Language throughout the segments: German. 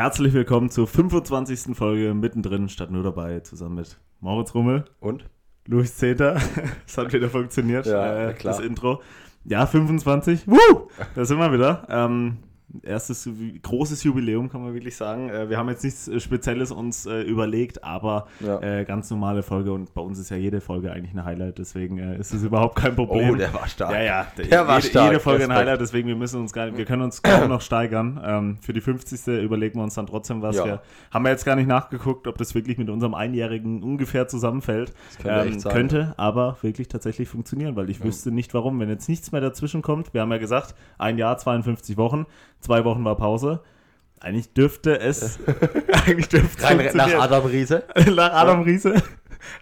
Herzlich willkommen zur 25. Folge mittendrin, statt nur dabei, zusammen mit Moritz Rummel und Luis Zeter. Es hat wieder funktioniert, ja, äh, das Intro. Ja, 25. Woo! Da sind wir wieder. Ähm, erstes großes Jubiläum, kann man wirklich sagen. Äh, wir haben jetzt nichts äh, Spezielles uns äh, überlegt, aber ja. ganz normale Folge und bei uns ist ja jede Folge eigentlich ein Highlight, deswegen ist es überhaupt kein Problem. Oh, der war stark. Ja, ja, der, der war jede, stark. Jede Folge ein Highlight, deswegen wir müssen uns gar nicht, wir können uns kaum noch steigern. Ähm, für die 50. überlegen wir uns dann trotzdem was. Ja. Wir haben wir jetzt gar nicht nachgeguckt, ob das wirklich mit unserem Einjährigen ungefähr zusammenfällt. könnte, ähm, könnte aber wirklich tatsächlich funktionieren, weil ich ja. wüsste nicht warum, wenn jetzt nichts mehr dazwischen kommt. Wir haben ja gesagt, ein Jahr, 52 Wochen, zwei Wochen war Pause. Eigentlich dürfte es. eigentlich dürfte Rein, nach Adam Riese. nach Adam Riese.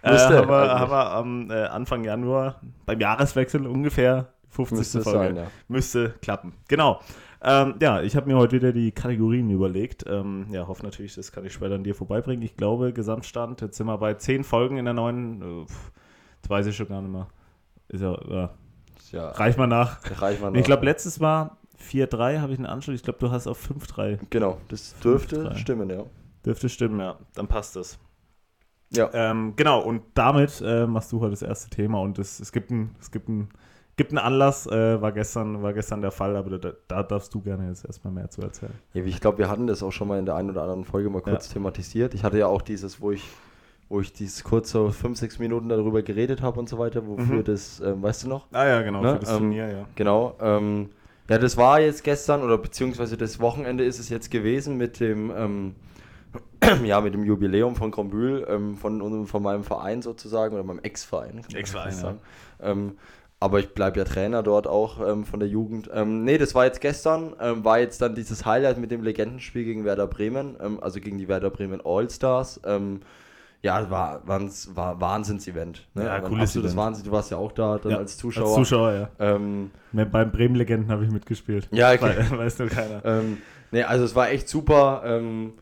Äh, haben, wir, haben wir am äh, Anfang Januar beim Jahreswechsel ungefähr 50. Müsste Folge. Sein, ja. Müsste klappen. Genau. Ähm, ja, ich habe mir heute wieder die Kategorien überlegt. Ähm, ja, hoffe natürlich, das kann ich später an dir vorbeibringen. Ich glaube, Gesamtstand, jetzt sind wir bei 10 Folgen in der neuen. Äh, das weiß ich schon gar nicht mehr. Ist ja, ja. ja reich mal nach. Reich mal nach. Ich glaube, letztes Mal 4-3 habe ich einen Anschluss. Ich glaube, du hast auf 5-3. Genau, das dürfte stimmen, ja. Dürfte stimmen, ja. Dann passt das. Ja. Ähm, genau, und damit äh, machst du heute das erste Thema und es, es gibt einen es gibt ein, gibt einen Anlass, äh, war, gestern, war gestern der Fall, aber da, da darfst du gerne jetzt erstmal mehr zu erzählen. Ja, ich glaube, wir hatten das auch schon mal in der einen oder anderen Folge mal kurz ja. thematisiert. Ich hatte ja auch dieses, wo ich wo ich dieses kurz so fünf, sechs Minuten darüber geredet habe und so weiter, wofür mhm. das, ähm, weißt du noch? Ah ja, genau, ne? für das ähm, Turnier, ja. Genau, ähm, ja, das war jetzt gestern oder beziehungsweise das Wochenende ist es jetzt gewesen mit dem, ähm, ja, mit dem Jubiläum von Grombühl, ähm, von, von meinem Verein sozusagen oder meinem Ex-Verein. Ex-Verein, ja. Ähm, aber ich bleibe ja Trainer dort auch ähm, von der Jugend. Ähm, nee, das war jetzt gestern, ähm, war jetzt dann dieses Highlight mit dem Legendenspiel gegen Werder Bremen, ähm, also gegen die Werder Bremen All-Stars. Ja, war, war Wahnsinns-Event. Ne? Ja, cooles Event. Wahnsinn. Du warst ja auch da dann ja, als Zuschauer. Als Zuschauer, ja. Ähm, Beim Bremen-Legenden habe ich mitgespielt. Ja, okay. weiß nur keiner. Ähm, nee, also es war echt super. Ähm,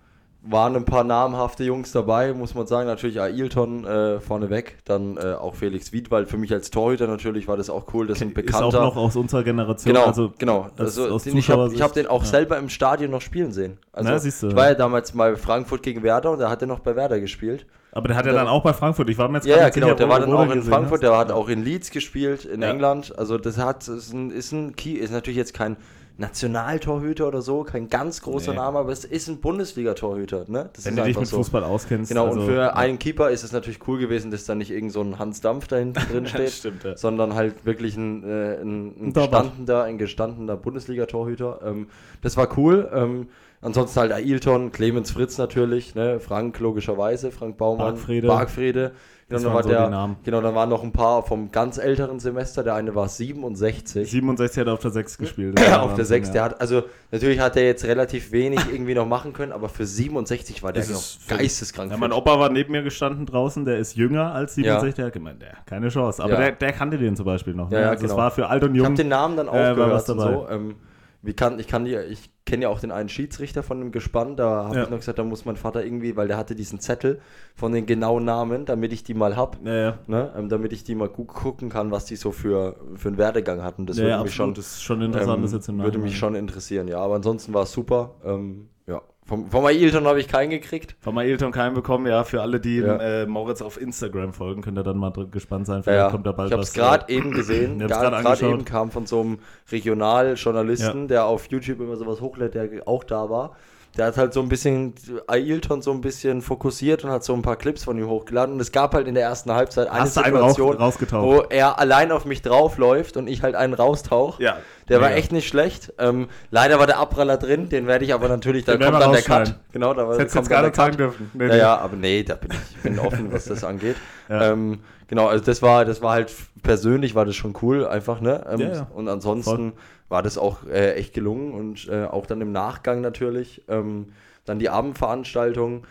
waren ein paar namhafte Jungs dabei, muss man sagen. Natürlich Ailton äh, vorneweg, dann äh, auch Felix Wiedwald. Für mich als Torhüter natürlich war das auch cool. Das sind Bekannter. Ist auch noch aus unserer Generation. Genau, also genau. Also, ich habe hab den auch ja. selber im Stadion noch spielen sehen. Also, Na, siehst du. Ich war ja damals mal Frankfurt gegen Werder und da hat er noch bei Werder gespielt. Aber der hat ja dann auch bei Frankfurt. Ich war mir jetzt Ja, ja genau. Sicher, der war dann auch in Frankfurt. Der hat auch in Leeds gespielt, in ja. England. Also das hat ist ein, ist ein Key, ist natürlich jetzt kein Nationaltorhüter oder so, kein ganz großer nee. Name, aber es ist ein Bundesliga-Torhüter. Ne? Wenn du dich mit so. Fußball auskennst. Genau, also, und für ja. einen Keeper ist es natürlich cool gewesen, dass da nicht irgend so ein Hans Dampf da hinten drin steht, Stimmt, ja. sondern halt wirklich ein, äh, ein, ein gestandener, ein gestandener Bundesliga-Torhüter. Ähm, das war cool. Ähm, ansonsten halt Ailton, Clemens Fritz natürlich, ne? Frank logischerweise, Frank Baumann, Bargfrede. Bargfrede Genau, dann war so der, genau, dann waren noch ein paar vom ganz älteren Semester. Der eine war 67. 67 hat er auf der 6 gespielt. auf der 6. Ja. Der hat, also natürlich hat er jetzt relativ wenig irgendwie noch machen können, aber für 67 war der noch geisteskrank. Ja, mein Opa war neben mir gestanden draußen, der ist jünger als 67. Ja. Der hat gemeint, der, keine Chance. Aber ja. der, der kannte den zum Beispiel noch. Ne? Ja, also genau. Das war für alt und jung. Ich habe den Namen dann auch äh, gehört so. Ähm, wie kann, ich kann die, ich kenne ja auch den einen Schiedsrichter von dem Gespann, da habe ja. ich noch gesagt, da muss mein Vater irgendwie, weil der hatte diesen Zettel von den genauen Namen, damit ich die mal habe, ja, ja. ne? ähm, damit ich die mal gut gucken kann, was die so für, für einen Werdegang hatten. Das würde mich schon, das ist schon interessant, ähm, das jetzt im Würde mich schon interessieren, ja. Aber ansonsten war es super. Ähm, ja, vom, vom Ailton habe ich keinen gekriegt. Vom Ailton keinen bekommen, ja. Für alle, die ja. äh, Moritz auf Instagram folgen, könnt ihr dann mal gespannt sein. Vielleicht ja, kommt da bald ich habe es gerade eben gesehen. Gerade eben kam von so einem Regionaljournalisten, ja. der auf YouTube immer sowas hochlädt, der auch da war der hat halt so ein bisschen Ailton so ein bisschen fokussiert und hat so ein paar Clips von ihm hochgeladen. Und es gab halt in der ersten Halbzeit eine Hast Situation, wo er allein auf mich draufläuft und ich halt einen raustauche. Ja. Der war echt nicht schlecht. Ähm, leider war der Abpraller drin, den werde ich aber natürlich, da kommt dann der Cut. Genau, da das kommt dann der Cut. Dürfen. Nee, ja, nee. aber nee, da bin ich bin offen, was das angeht. Ja. Ähm, genau, also das war, das war halt persönlich war das schon cool, einfach, ne? Ähm, ja, ja. Und ansonsten Voll war das auch äh, echt gelungen und äh, auch dann im Nachgang natürlich. Ähm, dann die Abendveranstaltung,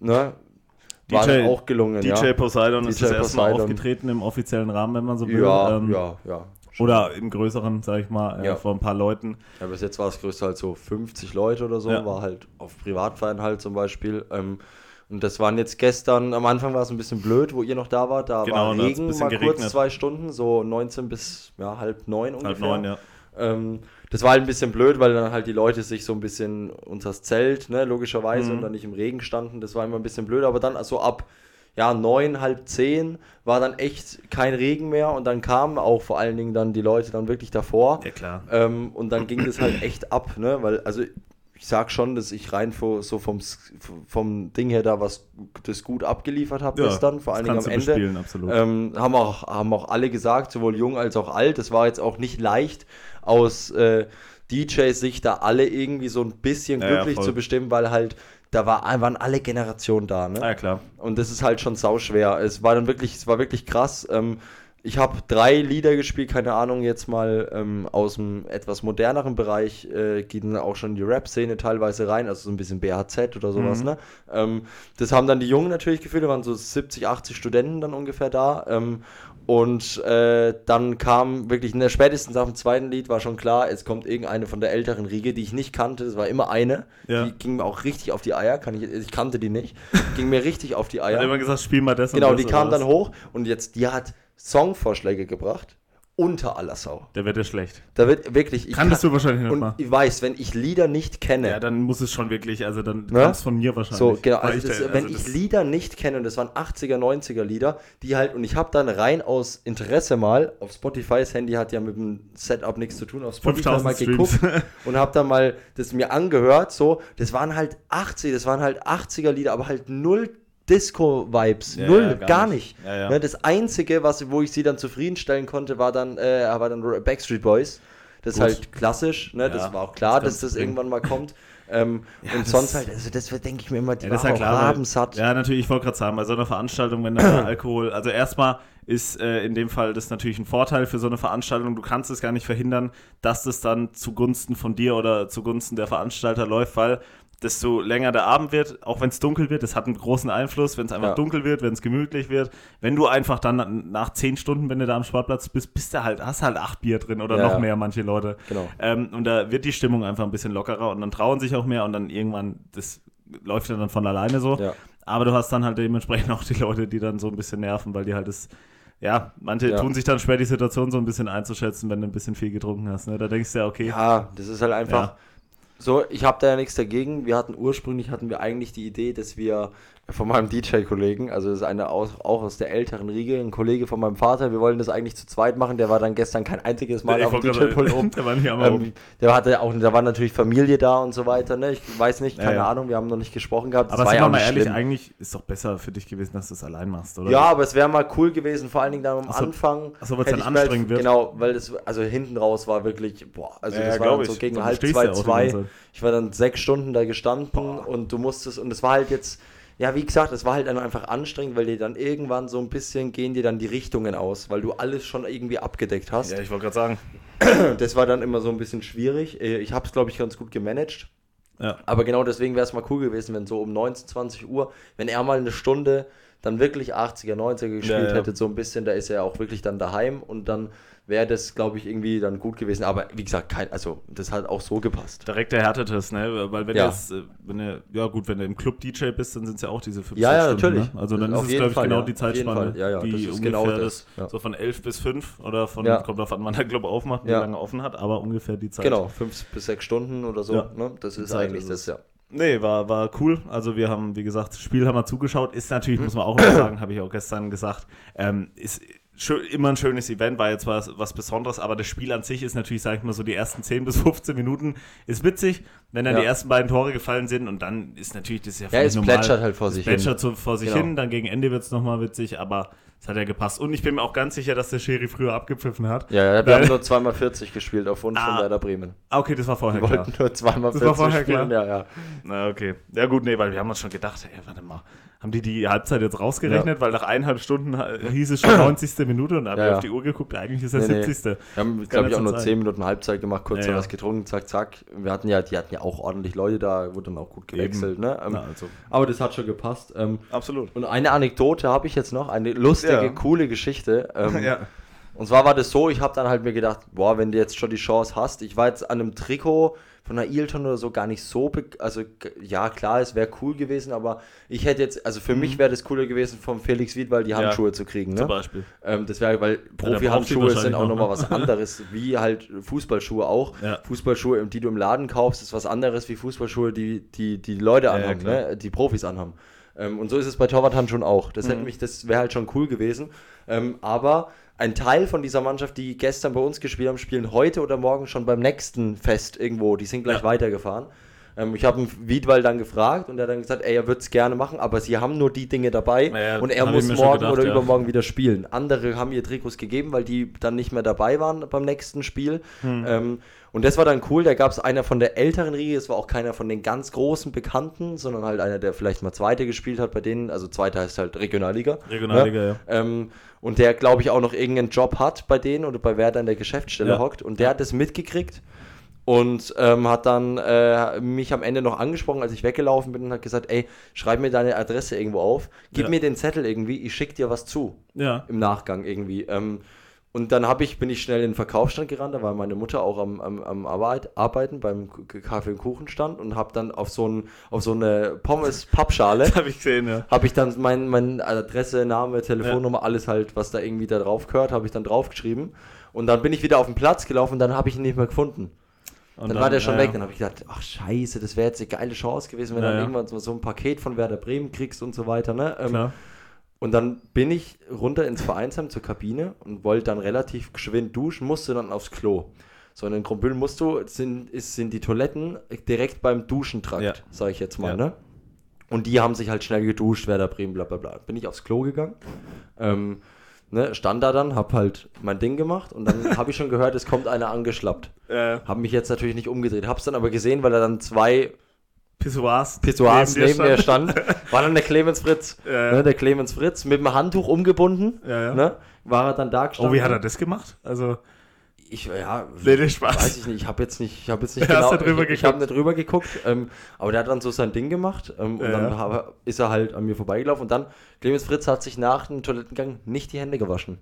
ne? War DJ, auch gelungen. DJ ja. Poseidon DJ ist das erste Mal aufgetreten im offiziellen Rahmen, wenn man so will. Ja, ähm, ja, ja. Oder im größeren, sag ich mal, äh, ja. vor ein paar Leuten. Ja, bis jetzt war das größte halt so 50 Leute oder so, ja. war halt auf Privatfeiern halt zum Beispiel. Ähm, und das waren jetzt gestern, am Anfang war es ein bisschen blöd, wo ihr noch da wart. Da genau, war Regen, mal geregnet. kurz zwei Stunden, so 19 bis ja, halb neun ungefähr. Halb neun, ja. Ähm, das war halt ein bisschen blöd, weil dann halt die Leute sich so ein bisschen unter das Zelt, ne, logischerweise, mhm. und dann nicht im Regen standen. Das war immer ein bisschen blöd, aber dann also ab ja, neun, halb zehn war dann echt kein Regen mehr und dann kamen auch vor allen Dingen dann die Leute dann wirklich davor. Ja, klar. Ähm, und dann ging das halt echt ab, ne, weil, also ich sag schon, dass ich rein so vom, vom Ding her da was das gut abgeliefert habe ja, gestern, vor allen Dingen am Ende. Ähm, haben, auch, haben auch alle gesagt, sowohl jung als auch alt. Das war jetzt auch nicht leicht aus äh, DJs Sicht da alle irgendwie so ein bisschen glücklich ja, ja, zu bestimmen, weil halt da war, waren alle Generationen da. Ne? Ja, klar. Und das ist halt schon sauschwer. Es war dann wirklich, es war wirklich krass. Ähm, ich habe drei Lieder gespielt, keine Ahnung, jetzt mal ähm, aus dem etwas moderneren Bereich äh, gehen auch schon die Rap-Szene teilweise rein, also so ein bisschen BHZ oder sowas, mhm. ne? Ähm, das haben dann die Jungen natürlich gefühlt, da waren so 70, 80 Studenten dann ungefähr da. Ähm, und äh, dann kam wirklich, ne, spätestens auf dem zweiten Lied war schon klar, es kommt irgendeine von der älteren Riege, die ich nicht kannte. Das war immer eine. Ja. Die ging mir auch richtig auf die Eier. Kann ich, ich kannte die nicht. ging mir richtig auf die Eier. Hat immer gesagt, spiel mal das. Genau, die kam dann hoch und jetzt, die hat Songvorschläge gebracht unter aller Sau. Da wird er schlecht. Da wird wirklich. Kanntest kann, du wahrscheinlich nicht und mal. Ich weiß, wenn ich Lieder nicht kenne. Ja, dann muss es schon wirklich, also dann ne? kam es von mir wahrscheinlich. So, genau. Also das, da, wenn also ich Lieder nicht kenne, und das waren 80er, 90er Lieder, die halt, und ich habe dann rein aus Interesse mal, auf Spotify, das Handy hat ja mit dem Setup nichts zu tun, auf Spotify mal geguckt und habe dann mal das mir angehört, so, das waren halt 80, das waren halt 80er Lieder, aber halt null Disco-Vibes. Ja, Null, ja, gar, gar, nicht. nicht. Ja, ne, das Einzige, was, wo ich sie dann zufriedenstellen konnte, war dann, äh, war dann Backstreet Boys. Das ist halt klassisch, ne? das war auch klar, das dass das irgendwann mal kommt. Ähm, ja, und sonst halt, also das denke ich mir immer, die ja, das ja klar, rabensatt. Ja, natürlich, ich wollte gerade sagen, bei so einer Veranstaltung, wenn da Alkohol, also erstmal ist äh, in dem Fall das natürlich ein Vorteil für so eine Veranstaltung. Du kannst es gar nicht verhindern, dass das dann zugunsten von dir oder zugunsten der Veranstalter läuft, weil desto länger der Abend wird, auch wenn es dunkel wird, das hat einen großen Einfluss, wenn es einfach ja. dunkel wird, wenn es gemütlich wird. Wenn du einfach dann nach zehn Stunden, wenn du da am Sportplatz bist, bist du halt, hast halt acht Bier drin oder ja, noch mehr, manche Leute. Genau. Ähm, und da wird die Stimmung einfach ein bisschen lockerer und dann trauen sich auch mehr und dann irgendwann, das läuft ja dann von alleine so. Ja. Aber du hast dann halt dementsprechend auch die Leute, die dann so ein bisschen nerven, weil die halt das ja, manche ja. tun sich dann schwer, die Situation so ein bisschen einzuschätzen, wenn du ein bisschen viel getrunken hast. Ne? Da denkst du ja, okay. Ja, das ist halt einfach. Ja. So, ich habe da ja nichts dagegen. Wir hatten ursprünglich hatten wir eigentlich die Idee, dass wir von meinem DJ-Kollegen, also das ist einer aus, auch aus der älteren Riege, ein Kollege von meinem Vater. Wir wollten das eigentlich zu zweit machen. Der war dann gestern kein einziges Mal auf dem DJ-Pult oben. der war nicht am ähm, Der hatte auch, da war natürlich Familie da und so weiter. Ne? Ich weiß nicht, keine ja, ja. Ahnung. Wir haben noch nicht gesprochen gehabt. Das aber sind wir mal ehrlich, schlimm. eigentlich ist doch besser für dich gewesen, dass du es allein machst, oder? Ja, aber es wäre mal cool gewesen, vor allen Dingen dann am Achso, Anfang. Achso, weil es dann anstrengend wird. Genau, weil das, also hinten raus war wirklich, boah, also ja, das war so gegen halb zwei, zwei. Ich war dann sechs Stunden da gestanden boah. und du musstest, und es war halt jetzt ja, wie gesagt, es war halt einfach anstrengend, weil dir dann irgendwann so ein bisschen gehen dir dann die Richtungen aus, weil du alles schon irgendwie abgedeckt hast. Ja, ich wollte gerade sagen. Das war dann immer so ein bisschen schwierig. Äh, ich habe es, glaube ich, ganz gut gemanagt. Ja. Aber genau deswegen wäre es mal cool gewesen, wenn so um 19, 20 Uhr, wenn er mal eine Stunde dann wirklich 80er, 90er gespielt ja, ja. hätte, so ein bisschen, da ist er auch wirklich dann daheim und dann wäre das, glaube ich, irgendwie dann gut gewesen. Aber wie gesagt, kein, also das hat auch so gepasst. Direkt der Härtetest, ne? Weil wenn ja. du äh, wenn du, ja gut, wenn du im Club DJ bist, dann sind es ja auch diese 50 ja, ja, Stunden. natürlich. Ne? Also dann ist es, glaube ich, Fall, genau ja. die Zeitspanne, ja, ja, die das ist genau das. das so von 11 bis 5 oder von, kommt auf an, wann der Club aufmacht, wie lange offen hat, aber ungefähr die Zeit. Genau, 5 bis 6 Stunden oder so. Ne? Das ist eigentlich ist das, ja. Nee, war, war cool. Also wir haben, wie gesagt, das Spiel haben wir zugeschaut. Ist natürlich, muss man auch sagen, habe ich auch gestern gesagt, ähm, ist immer ein schönes Event, war jetzt was, was Besonderes, aber das Spiel an sich ist natürlich, sag ich mal, so die ersten 10 bis 15 Minuten ist witzig, wenn dann ja. die ersten beiden Tore gefallen sind und dann ist natürlich das ja Ja, es normal, plätschert halt vor sich plätschert hin. vor sich genau. hin, dann gegen Ende wird es nochmal witzig, aber es hat ja gepasst. Und ich bin mir auch ganz sicher, dass der Schiri früher abgepfiffen hat. Ja, ja wir haben nur zweimal 40 gespielt auf Wunsch ah, von Werder Bremen. Ah, okay, das war vorher wir klar. Wir wollten nur zweimal 40 das war vorher spielen, klar. ja, ja. Na, okay. Ja gut, nee, weil wir haben uns schon gedacht, ey, warte mal, haben die die Halbzeit jetzt rausgerechnet, ja. weil nach eineinhalb Stunden hieß es schon 90. Minute und haben ja, wir auf die Uhr geguckt, eigentlich ist es nee, 70. Nee. Wir haben, glaube ich, auch nur sein. 10 Minuten Halbzeit gemacht, kurz ja, was getrunken, zack, zack. Wir hatten ja, die hatten ja auch ordentlich Leute da, wurde dann auch gut gewechselt. Ne? Ähm, Na, also. Aber das hat schon gepasst. Ähm, Absolut. Und eine Anekdote habe ich jetzt noch, eine lustige, coole Geschichte. Ähm, ja. Und zwar war das so, ich habe dann halt mir gedacht, boah, wenn du jetzt schon die Chance hast, ich war jetzt an einem Trikot von einer Ilton oder so gar nicht so, also ja klar, es wäre cool gewesen, aber ich hätte jetzt, also für mhm. mich wäre das cooler gewesen, vom Felix Wiedwald die Handschuhe ja, zu kriegen. Ne? Zum Beispiel. Ähm, das wäre, weil Profi-Handschuhe sind auch nochmal ne? was anderes, wie halt Fußballschuhe auch. Ja. Fußballschuhe, die du im Laden kaufst, ist was anderes wie Fußballschuhe, die die, die Leute anhaben, ja, ne? die Profis anhaben. Ähm, und so ist es bei Torwarthandschuhen auch. Das mhm. das wäre halt schon cool gewesen. Ähm, aber ein Teil von dieser Mannschaft, die gestern bei uns gespielt haben, spielen heute oder morgen schon beim nächsten Fest irgendwo. Die sind gleich ja. weitergefahren. Ähm, ich habe Wiedwald dann gefragt und er hat dann gesagt, ey, er würde es gerne machen, aber sie haben nur die Dinge dabei ja, und er muss morgen gedacht, oder ja. übermorgen wieder spielen. Andere haben ihr Trikots gegeben, weil die dann nicht mehr dabei waren beim nächsten Spiel. Hm. Ähm, und das war dann cool, da gab es einer von der älteren Riege, es war auch keiner von den ganz großen Bekannten, sondern halt einer, der vielleicht mal Zweite gespielt hat bei denen, also Zweiter heißt halt Regionalliga. Regionalliga, ja. ja. Ähm, und der, glaube ich, auch noch irgendeinen Job hat bei denen oder bei Werder in der Geschäftsstelle ja. hockt und der hat das mitgekriegt und ähm, hat dann äh, mich am Ende noch angesprochen, als ich weggelaufen bin und hat gesagt, ey, schreib mir deine Adresse irgendwo auf, gib ja. mir den Zettel irgendwie, ich schick dir was zu. Ja. Im Nachgang irgendwie. Ähm, und dann hab ich, bin ich schnell in den Verkaufsstand gerannt, da war meine Mutter auch am, am, am Arbeit, Arbeiten beim Kaffee- und Kuchenstand und habe dann auf so, ein, auf so eine Pommes-Pappschale, habe ich gesehen, ja. Habe ich dann mein, mein Adresse, Name, Telefonnummer, ja. alles halt, was da irgendwie da drauf gehört, habe ich dann draufgeschrieben. Und dann bin ich wieder auf den Platz gelaufen und dann habe ich ihn nicht mehr gefunden. Und dann, dann, war der schon ja, weg. Dann habe ich gedacht, ach scheiße, das wäre jetzt eine geile Chance gewesen, wenn ja, du dann irgendwann so, so, ein Paket von Werder Bremen kriegst und so weiter. Ne? Ähm, und dann bin ich runter ins Vereinsheim zur Kabine und wollte dann relativ geschwind duschen, musste dann aufs Klo. So, in den Krumbüll musst du, sind, ist, sind die Toiletten direkt beim Duschentrakt, ja. sage ich jetzt mal, ne? Und die haben sich halt schnell geduscht, Werder Bremen, bla bla bla. Bin ich aufs Klo gegangen. Ähm, ne, stand da dann, hab halt mein Ding gemacht und dann habe ich schon gehört, es kommt einer angeschlappt. Äh. Hab mich jetzt natürlich nicht umgedreht, hab's dann aber gesehen, weil er dann zwei Pissoirs, Pissoirs neben, neben mir stand. War dann der Clemens Fritz. Ja, ja. Ne, der Clemens Fritz mit dem Handtuch umgebunden. Ja, ne, war er dann da gestanden. Oh, wie hat er das gemacht? Also ich, ja, nee, Spaß. weiß ich nicht. Ich habe jetzt nicht, ich habe jetzt nicht genau, ich, ich habe nicht drüber geguckt. Ähm, aber der hat dann so sein Ding gemacht ähm, und dann hab, ist er halt an mir vorbeigelaufen und dann Clemens Fritz hat sich nach dem Toilettengang nicht die Hände gewaschen.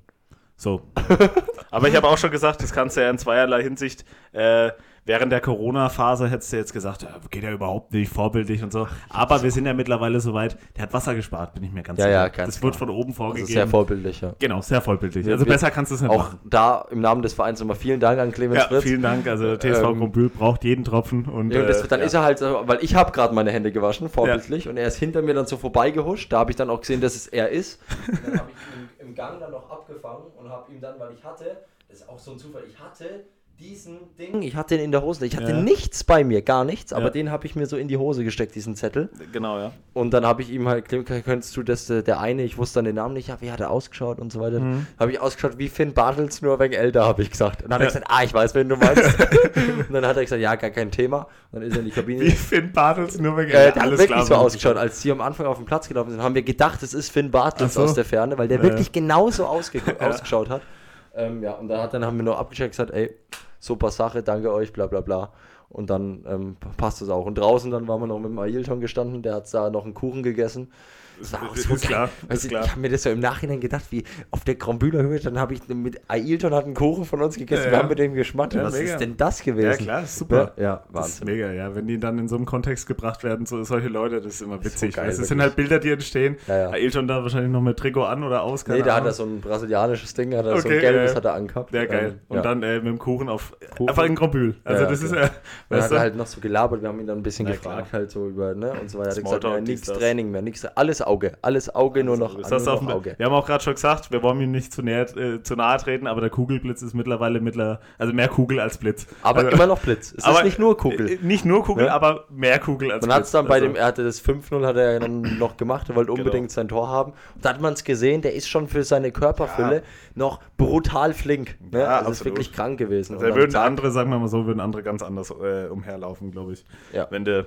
So. aber ich habe auch schon gesagt, das kannst du ja in zweierlei Hinsicht äh, während der Corona-Phase hättest du jetzt gesagt, ja, geht ja überhaupt nicht, vorbildlich und so. Aber wir sind ja mittlerweile so weit, der hat Wasser gespart, bin ich mir ganz ja, sicher. Ja, ganz das klar. wird von oben vorgegeben. Also sehr vorbildlich, ja. Genau, sehr vorbildlich. Also besser kannst du es nicht auch machen. Auch da im Namen des Vereins nochmal vielen Dank an Clemens ja, Fritz. vielen Dank. Also TSV ähm, Kumpül braucht jeden Tropfen. Und, ja, das, dann ja. ist er halt, weil ich habe gerade meine Hände gewaschen, vorbildlich, und er ist hinter mir dann so vorbeigehuscht. Da habe ich dann auch gesehen, dass es er ist. Und dann habe ich ihn im Gang dann noch abgefangen und habe ihm dann, weil ich hatte, das ist auch so ein Zufall, ich hatte diesen Ding, ich hatte den in der Hose, ich hatte ja. nichts bei mir, gar nichts, aber ja. den habe ich mir so in die Hose gesteckt, diesen Zettel. Genau, ja. Und dann habe ich ihm halt, könntest du das, äh, der eine, ich wusste dann den Namen nicht, ja, wie hat er ausgeschaut und so weiter. Mhm. Habe ich ausgeschaut wie Finn Bartels, nur wegen älter, habe ich gesagt. Und dann hat ja. er gesagt, ah, ich weiß, wen du meinst. und dann hat er gesagt, ja, gar kein Thema. Und dann ist er in die Kabine. Wie Finn Bartels, nur wegen älter. Äh, der hat wirklich so ausgeschaut, als sie am Anfang auf den Platz gelaufen sind, haben wir gedacht, es ist Finn Bartels so. aus der Ferne, weil der wirklich genauso ausge ausgeschaut hat. Ähm, ja, und dann, hat, dann haben wir nur abgecheckt gesagt, ey, super Sache, danke euch, bla bla bla. Und dann ähm, passt es auch. Und draußen dann waren wir noch mit dem Ailton gestanden, der hat da noch einen Kuchen gegessen. Das war auch so ist klar. Weißt du, ich habe mir das so im Nachhinein gedacht, wie auf der Grombühler Höhe, dann habe ich mit Ailton hat einen Kuchen von uns gegessen, ja, wir haben mit dem geschmattet. Ja, Was mega. ist denn das gewesen? Ja, klar, super. Ja, Wahnsinn. Das ist mega, ja. Wenn die dann in so einem Kontext gebracht werden, so solche Leute, das ist immer witzig. Das, so das sind halt Bilder, die entstehen. Ja, ja. Ailton da wahrscheinlich noch mit Trikot an oder aus. Nee, da hat er so ein brasilianisches Ding, hat er okay, so ein gelbes äh, hat er angehabt. Ja, geil. Und dann äh, mit dem Kuchen auf Kuchen. einfach in Grombühl. Also das ist ja. Dann hat er halt noch so gelabert, wir haben ihn dann ein bisschen gefragt, halt so über, ne, und so weiter. Er hat gesagt, nichts Training mehr, nichts, alles Auge, alles Auge Auge, nur noch, also, nur noch Auge. Wir haben auch gerade schon gesagt, wir wollen ihm nicht zu, näher, äh, zu nahe treten, aber der Kugelblitz ist mittlerweile mittler, also mehr Kugel als Blitz. Aber also, immer noch Blitz. Es ist nicht nur Kugel. Äh, nicht nur Kugel, ja? aber mehr Kugel als man Blitz. Man hat es dann bei also. dem, er hatte das 5-0 hat er dann noch gemacht, er wollte genau. unbedingt sein Tor haben. Und da hat man es gesehen, der ist schon für seine Körperfülle ja. noch brutal flink. Ne? Ja, also ist wirklich krank gewesen. Also würden andere, sagen wir mal so, würden andere ganz anders äh, umherlaufen, glaube ich. Ja. Wenn der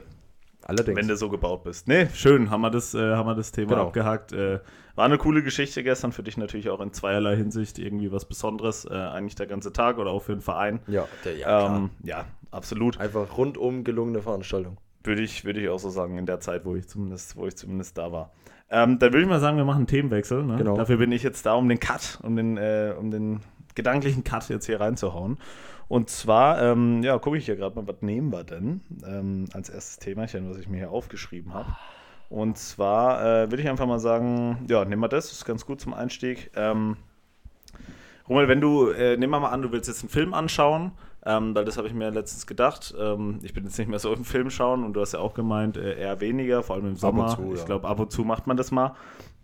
Allerdings. Wenn du so gebaut bist. Nee, schön, haben wir das, äh, haben wir das Thema genau. abgehakt. Äh, war eine coole Geschichte gestern, für dich natürlich auch in zweierlei Hinsicht irgendwie was Besonderes. Äh, eigentlich der ganze Tag oder auch für den Verein. Ja, der, ja, ähm, ja, absolut. Einfach rundum gelungene Veranstaltung. Würde ich, würde ich auch so sagen, in der Zeit, wo ich zumindest, wo ich zumindest da war. Ähm, dann würde ich mal sagen, wir machen einen Themenwechsel. Ne? Genau. Dafür bin ich jetzt da, um den Cut, um den, äh, um den gedanklichen Cut jetzt hier reinzuhauen. Und zwar, ähm, ja, gucke ich hier gerade mal, was nehmen wir denn ähm, als erstes Themachen, was ich mir hier aufgeschrieben habe. Und zwar äh, würde ich einfach mal sagen, ja, nehmen wir das, das ist ganz gut zum Einstieg. Ähm, Rummel, wenn du, äh, nehmen wir mal an, du willst jetzt einen Film anschauen, ähm, weil das habe ich mir letztens gedacht. Ähm, ich bin jetzt nicht mehr so im Film schauen und du hast ja auch gemeint, äh, eher weniger, vor allem im Sommer. Zu, ich glaube, ab und zu macht man das mal.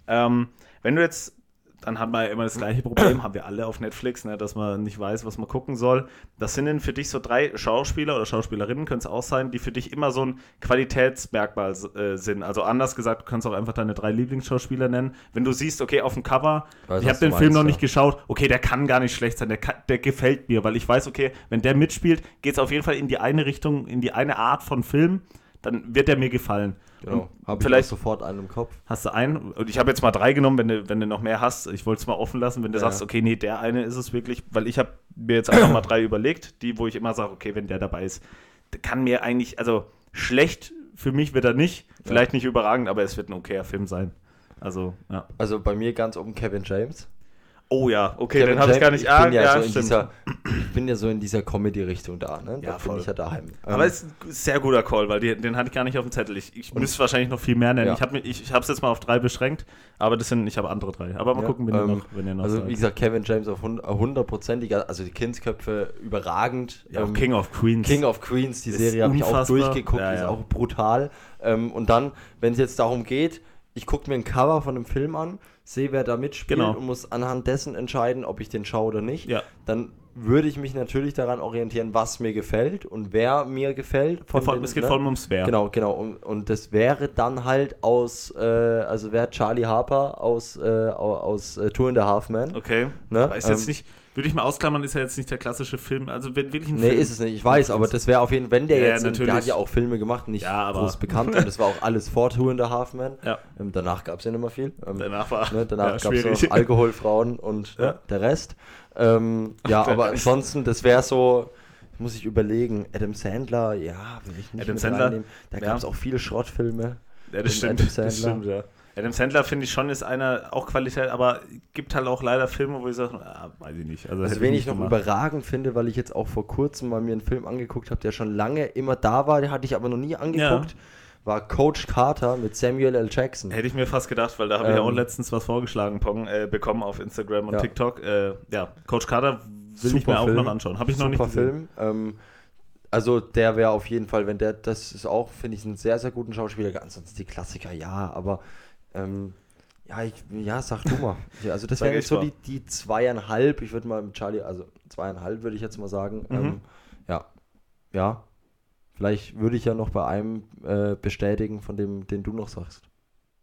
Ähm, wenn du jetzt dann hat man ja immer das gleiche Problem, haben wir alle auf Netflix, ne, dass man nicht weiß, was man gucken soll. Das sind denn für dich so drei Schauspieler oder Schauspielerinnen, können es auch sein, die für dich immer so ein Qualitätsmerkmal äh, sind. Also anders gesagt, du kannst auch einfach deine drei Lieblingsschauspieler nennen. Wenn du siehst, okay, auf dem Cover, weiß, ich habe den Film noch ja. nicht geschaut, okay, der kann gar nicht schlecht sein, der, kann, der gefällt mir, weil ich weiß, okay, wenn der mitspielt, geht es auf jeden Fall in die eine Richtung, in die eine Art von Film, dann wird der mir gefallen. Genau. Habe vielleicht sofort einen im Kopf. Hast du einen? Und ich habe jetzt mal drei genommen, wenn du, wenn du noch mehr hast. Ich wollte es mal offen lassen, wenn du ja. sagst, okay, nee, der eine ist es wirklich, weil ich habe mir jetzt einfach mal drei überlegt, die, wo ich immer sage, okay, wenn der dabei ist, der kann mir eigentlich, also schlecht für mich wird er nicht, vielleicht ja. nicht überragend, aber es wird ein okayer Film sein. Also, ja. Also bei mir ganz oben Kevin James. Oh ja, okay, Kevin den habe ich gar nicht. Ich bin, ja, ja, so in dieser, ich bin ja so in dieser Comedy-Richtung da, ne? Ja, da voll. bin ich ja daheim. Aber es ähm, ist ein sehr guter Call, weil die, den hatte ich gar nicht auf dem Zettel. Ich, ich müsste wahrscheinlich noch viel mehr nennen. Ja. Ich habe ich, ich es jetzt mal auf drei beschränkt, aber das sind, ich habe andere drei. Aber mal ja, gucken, wenn, ähm, ihr noch, wenn ihr noch Also sagt. wie gesagt, Kevin James auf hundertprozentiger, also die Kindsköpfe überragend. Ja, ähm, King of Queens. King of Queens, die Serie habe ich auch durchgeguckt, ja, ist auch brutal. Ähm, und dann, wenn es jetzt darum geht, ich gucke mir ein Cover von einem Film an, sehe, wer da mitspielt genau. und muss anhand dessen entscheiden, ob ich den schaue oder nicht. Ja. Dann würde ich mich natürlich daran orientieren, was mir gefällt und wer mir gefällt. Von den, es geht ne? vor allem ums Wer. Genau, genau. Und, und das wäre dann halt aus, äh, also wäre Charlie Harper aus, äh, aus äh, Tour in the Half Man. Okay. Ne? Weiß ähm, jetzt nicht würde ich mal ausklammern, ist ja jetzt nicht der klassische Film. Also wenn wirklich ein nee, Film. ist es nicht. Ich weiß, aber das wäre auf jeden Fall, wenn der ja, jetzt, natürlich. der hat ja auch Filme gemacht, nicht ja, groß bekannt und das war auch alles vor Two and a Half Man. Ja. Ähm, danach gab es ja nicht mehr viel. Ähm, danach war ne, danach ja, gab es noch Alkohol, Frauen und ja. der Rest. Ähm, ja, der aber Rest. ansonsten, das wäre so, muss ich überlegen. Adam Sandler, ja, will ich nicht Adam Sandler, reinnehmen. Da gab es auch viele Schrottfilme. Ja, das stimmt. Das stimmt, ja. Adam Sandler finde ich schon ist einer auch Qualität, aber gibt halt auch leider Filme, wo ich sage, ah, weiß ich nicht. Also, also wen ich noch gemacht. überragend finde, weil ich jetzt auch vor kurzem mal mir einen Film angeguckt habe, der schon lange immer da war, den hatte ich aber noch nie angeguckt. Ja. War Coach Carter mit Samuel L. Jackson. Hätte ich mir fast gedacht, weil da habe ähm, ich auch letztens was vorgeschlagen Pong, äh, bekommen auf Instagram und ja. TikTok. Äh, ja, Coach Carter will Super ich mir Film. auch noch anschauen. Habe ich noch nicht gesehen. Film. Ähm, also der wäre auf jeden Fall, wenn der, das ist auch, finde ich, einen sehr, sehr guten Schauspieler. Ansonsten die Klassiker, ja, aber ähm, ja, ich, ja, sag du mal. Also das wären so die, die zweieinhalb, ich würde mal mit Charlie, also zweieinhalb würde ich jetzt mal sagen. Mhm. Ähm, ja, ja. Vielleicht würde ich ja noch bei einem äh, bestätigen, von dem, den du noch sagst.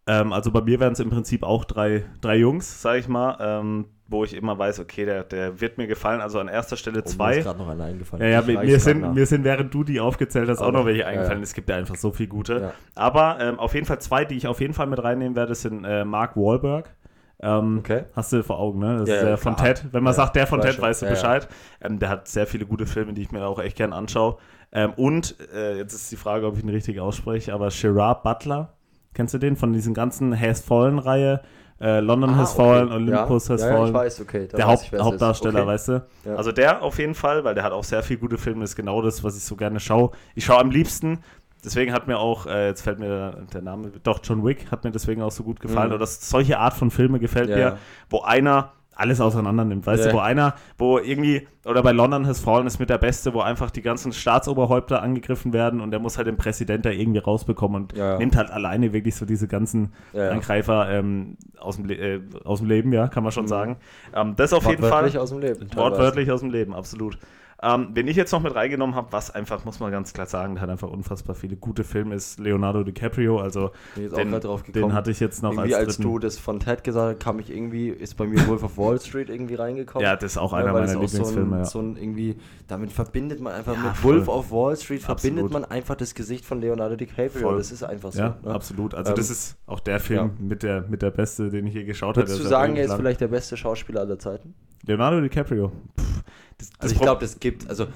Ähm, also bei mir wären es im Prinzip auch drei, drei Jungs, sag ich mal. Ähm, wo ich immer weiß, okay, der, der wird mir gefallen. Also an erster Stelle oh, zwei. Mir ist gerade noch einer eingefallen. Ja, ja, mir, mir sind, mir sind, während du die aufgezählt hast, auch, auch noch welche eingefallen. Ja, Es gibt ja einfach so viele gute. Ja. Aber ähm, auf jeden Fall zwei, die ich auf jeden Fall mit reinnehmen werde, sind äh, Mark Wahlberg. Ähm, okay. Hast du vor Augen, ne? Das ja, ist der von Ted. Wenn man sagt, der von Ted, schon. weißt du Bescheid. Ähm, der hat sehr viele gute Filme, die ich mir auch echt gern anschaue. Ähm, und äh, jetzt ist die Frage, ob ich ihn richtig ausspreche, aber Gerard Butler, kennst du den von diesen ganzen Has Fallen-Reihe? Äh, London ah, Has okay. Fallen, Olympus ja. Has ja, Fallen. Ich weiß, okay. Der Haupt, Hauptdarsteller, okay. weißt du? Ja. Also der auf jeden Fall, weil der hat auch sehr viele gute Filme, ist genau das, was ich so gerne schaue. Ich schaue am liebsten, deswegen hat mir auch, äh, jetzt fällt mir der Name, doch John Wick hat mir deswegen auch so gut gefallen. Mhm. Oder solche Art von Filme gefällt mir, wo einer alles auseinander nimmt. Weißt yeah. du, wo einer, wo irgendwie, oder bei London Has Fallen ist mit der Beste, wo einfach die ganzen Staatsoberhäupter angegriffen werden und der muss halt den Präsident da irgendwie rausbekommen und ja, ja. nimmt halt alleine wirklich so diese ganzen ja, Angreifer ähm, aus, dem äh, aus dem Leben, ja, kann man schon mhm. sagen. Ähm, das auf jeden Fall. Wortwörtlich aus dem Leben. Wortwörtlich aus dem Leben, absolut. Ähm, wen ich jetzt noch mit reingenommen habe, was einfach, muss man ganz klar sagen, der hat einfach unfassbar viele gute Filme, ist Leonardo DiCaprio. Also den, den, hatte ich jetzt noch irgendwie als, als du das von Ted gesagt hast, kam ich irgendwie, ist bei mir Wolf of Wall Street irgendwie reingekommen. Ja, das ist auch einer ja, meiner Lieblingsfilme. So ein, ja. so ein, irgendwie, damit verbindet man einfach ja, mit voll. Wolf of Wall Street verbindet absolut. man einfach das Gesicht von Leonardo DiCaprio. Voll. Das ist einfach so. Ja, ne? absolut. Also ähm, das ist auch der Film mit der mit der beste, den ich je geschaut habe. Würdest du sagen, er ist vielleicht der beste Schauspieler aller Zeiten? Leonardo DiCaprio. Pff, das, das also ich glaube, das gibt, also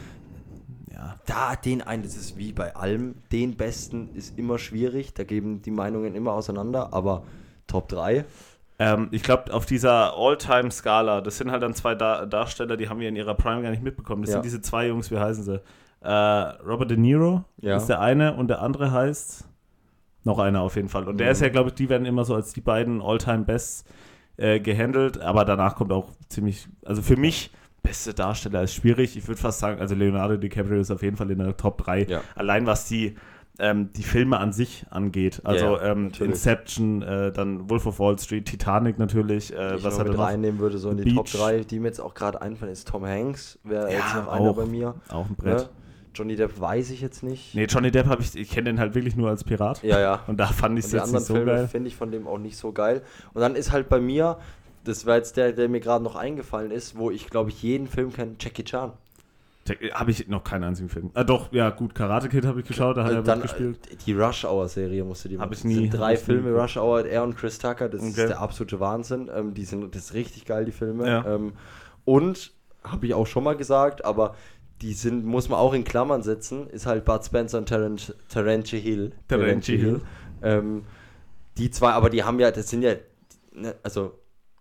da den einen, das ist wie bei allem, den besten ist immer schwierig, da geben die Meinungen immer auseinander, aber Top 3. Ähm, ich glaube, auf dieser All-Time-Skala, das sind halt dann zwei Dar Darsteller, die haben wir in ihrer Prime gar nicht mitbekommen. Das ja. sind diese zwei Jungs, wie heißen sie? Äh, Robert De Niro ja. ist der eine und der andere heißt noch einer auf jeden Fall. Und mhm. der ist ja, glaube ich, die werden immer so als die beiden All-Time-Bests äh, gehandelt, aber danach kommt auch ziemlich, also für mich beste Darsteller ist schwierig. Ich würde fast sagen, also Leonardo DiCaprio ist auf jeden Fall in der Top 3. Ja. Allein was die, ähm, die Filme an sich angeht. Also ja, ähm, Inception, äh, dann Wolf of Wall Street, Titanic natürlich. Äh, ich was mit reinnehmen würde, so in die Beach. Top 3, die mir jetzt auch gerade einfallen, ist Tom Hanks, wäre ja, jetzt noch einer bei mir. Auch ein Brett. Ne? Johnny Depp weiß ich jetzt nicht. Nee, Johnny Depp habe ich, ich kenne den halt wirklich nur als Pirat. Ja, ja. Und da fand ich es jetzt nicht so Filme geil. finde ich von dem auch nicht so geil. Und dann ist halt bei mir, das war jetzt der, der mir gerade noch eingefallen ist, wo ich glaube ich jeden Film kenne, Jackie Chan. Habe ich noch keinen einzigen Film. Ah, doch, ja, gut, Karate Kid habe ich geschaut, da hat er dann, gespielt. Die Rush Hour Serie musst du dir Habe ich nie. sind drei Filme, nie. Rush Hour, er und Chris Tucker, das okay. ist der absolute Wahnsinn. Ähm, die sind, das ist richtig geil, die Filme. Ja. Ähm, und, habe ich auch schon mal gesagt, aber die sind, muss man auch in Klammern setzen, ist halt Bud Spencer und Terence, Terence Hill. Terence Hill. Ähm, die zwei, aber die haben ja, das sind ja, ne, also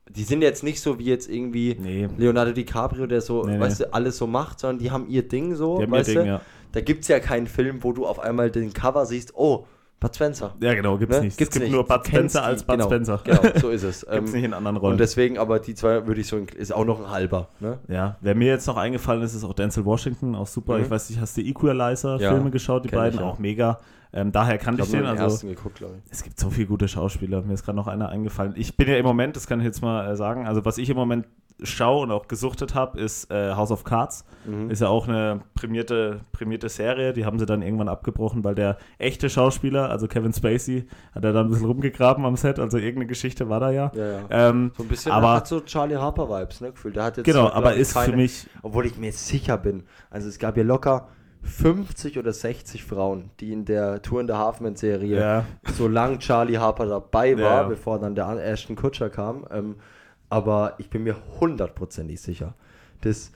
die sind jetzt nicht so wie jetzt irgendwie nee. Leonardo DiCaprio, der so, nee, weißt nee. du, alles so macht, sondern die haben ihr Ding so, weißt ihr Ding? Ja. Da gibt es ja keinen Film, wo du auf einmal den Cover siehst, oh, Bud Spencer. Ja, genau, gibt's ne? nicht. Gibt's es gibt nicht. nur Bud Spencer als Bud genau, Spencer. Genau, so ist es. gibt's ähm, nicht in anderen Rollen. Und deswegen, aber die zwei würde ich so, ist auch noch ein halber. Ne? Ja, wer mir jetzt noch eingefallen ist, ist auch Denzel Washington, auch super. Mhm. Ich weiß nicht, hast du Equalizer-Filme ja, geschaut, die beiden? Auch mega. Ähm, daher kannte ich, ich den. Also, geguckt, es gibt so viele gute Schauspieler. Mir ist gerade noch einer eingefallen. Ich bin ja im Moment, das kann ich jetzt mal äh, sagen, also was ich im Moment schaue und auch gesuchtet habe, ist äh, House of Cards. Mhm. Ist ja auch eine prämierte, prämierte Serie. Die haben sie dann irgendwann abgebrochen, weil der echte Schauspieler, also Kevin Spacey, hat er dann ein bisschen rumgegraben am Set. Also irgendeine Geschichte war da ja. ja, ja. Ähm, so ein bisschen, aber, hat so Charlie Harper-Vibes, ne, gefühlt. Der hat jetzt genau, so, aber ist keine, für mich. Obwohl ich mir sicher bin. Also es gab ja locker 50 oder 60 Frauen, die in der Tour in der Halfman-Serie, ja. solange Charlie Harper dabei war, ja. bevor dann der Ashton Kutscher kam, ähm, aber ich bin mir hundertprozentig sicher, dass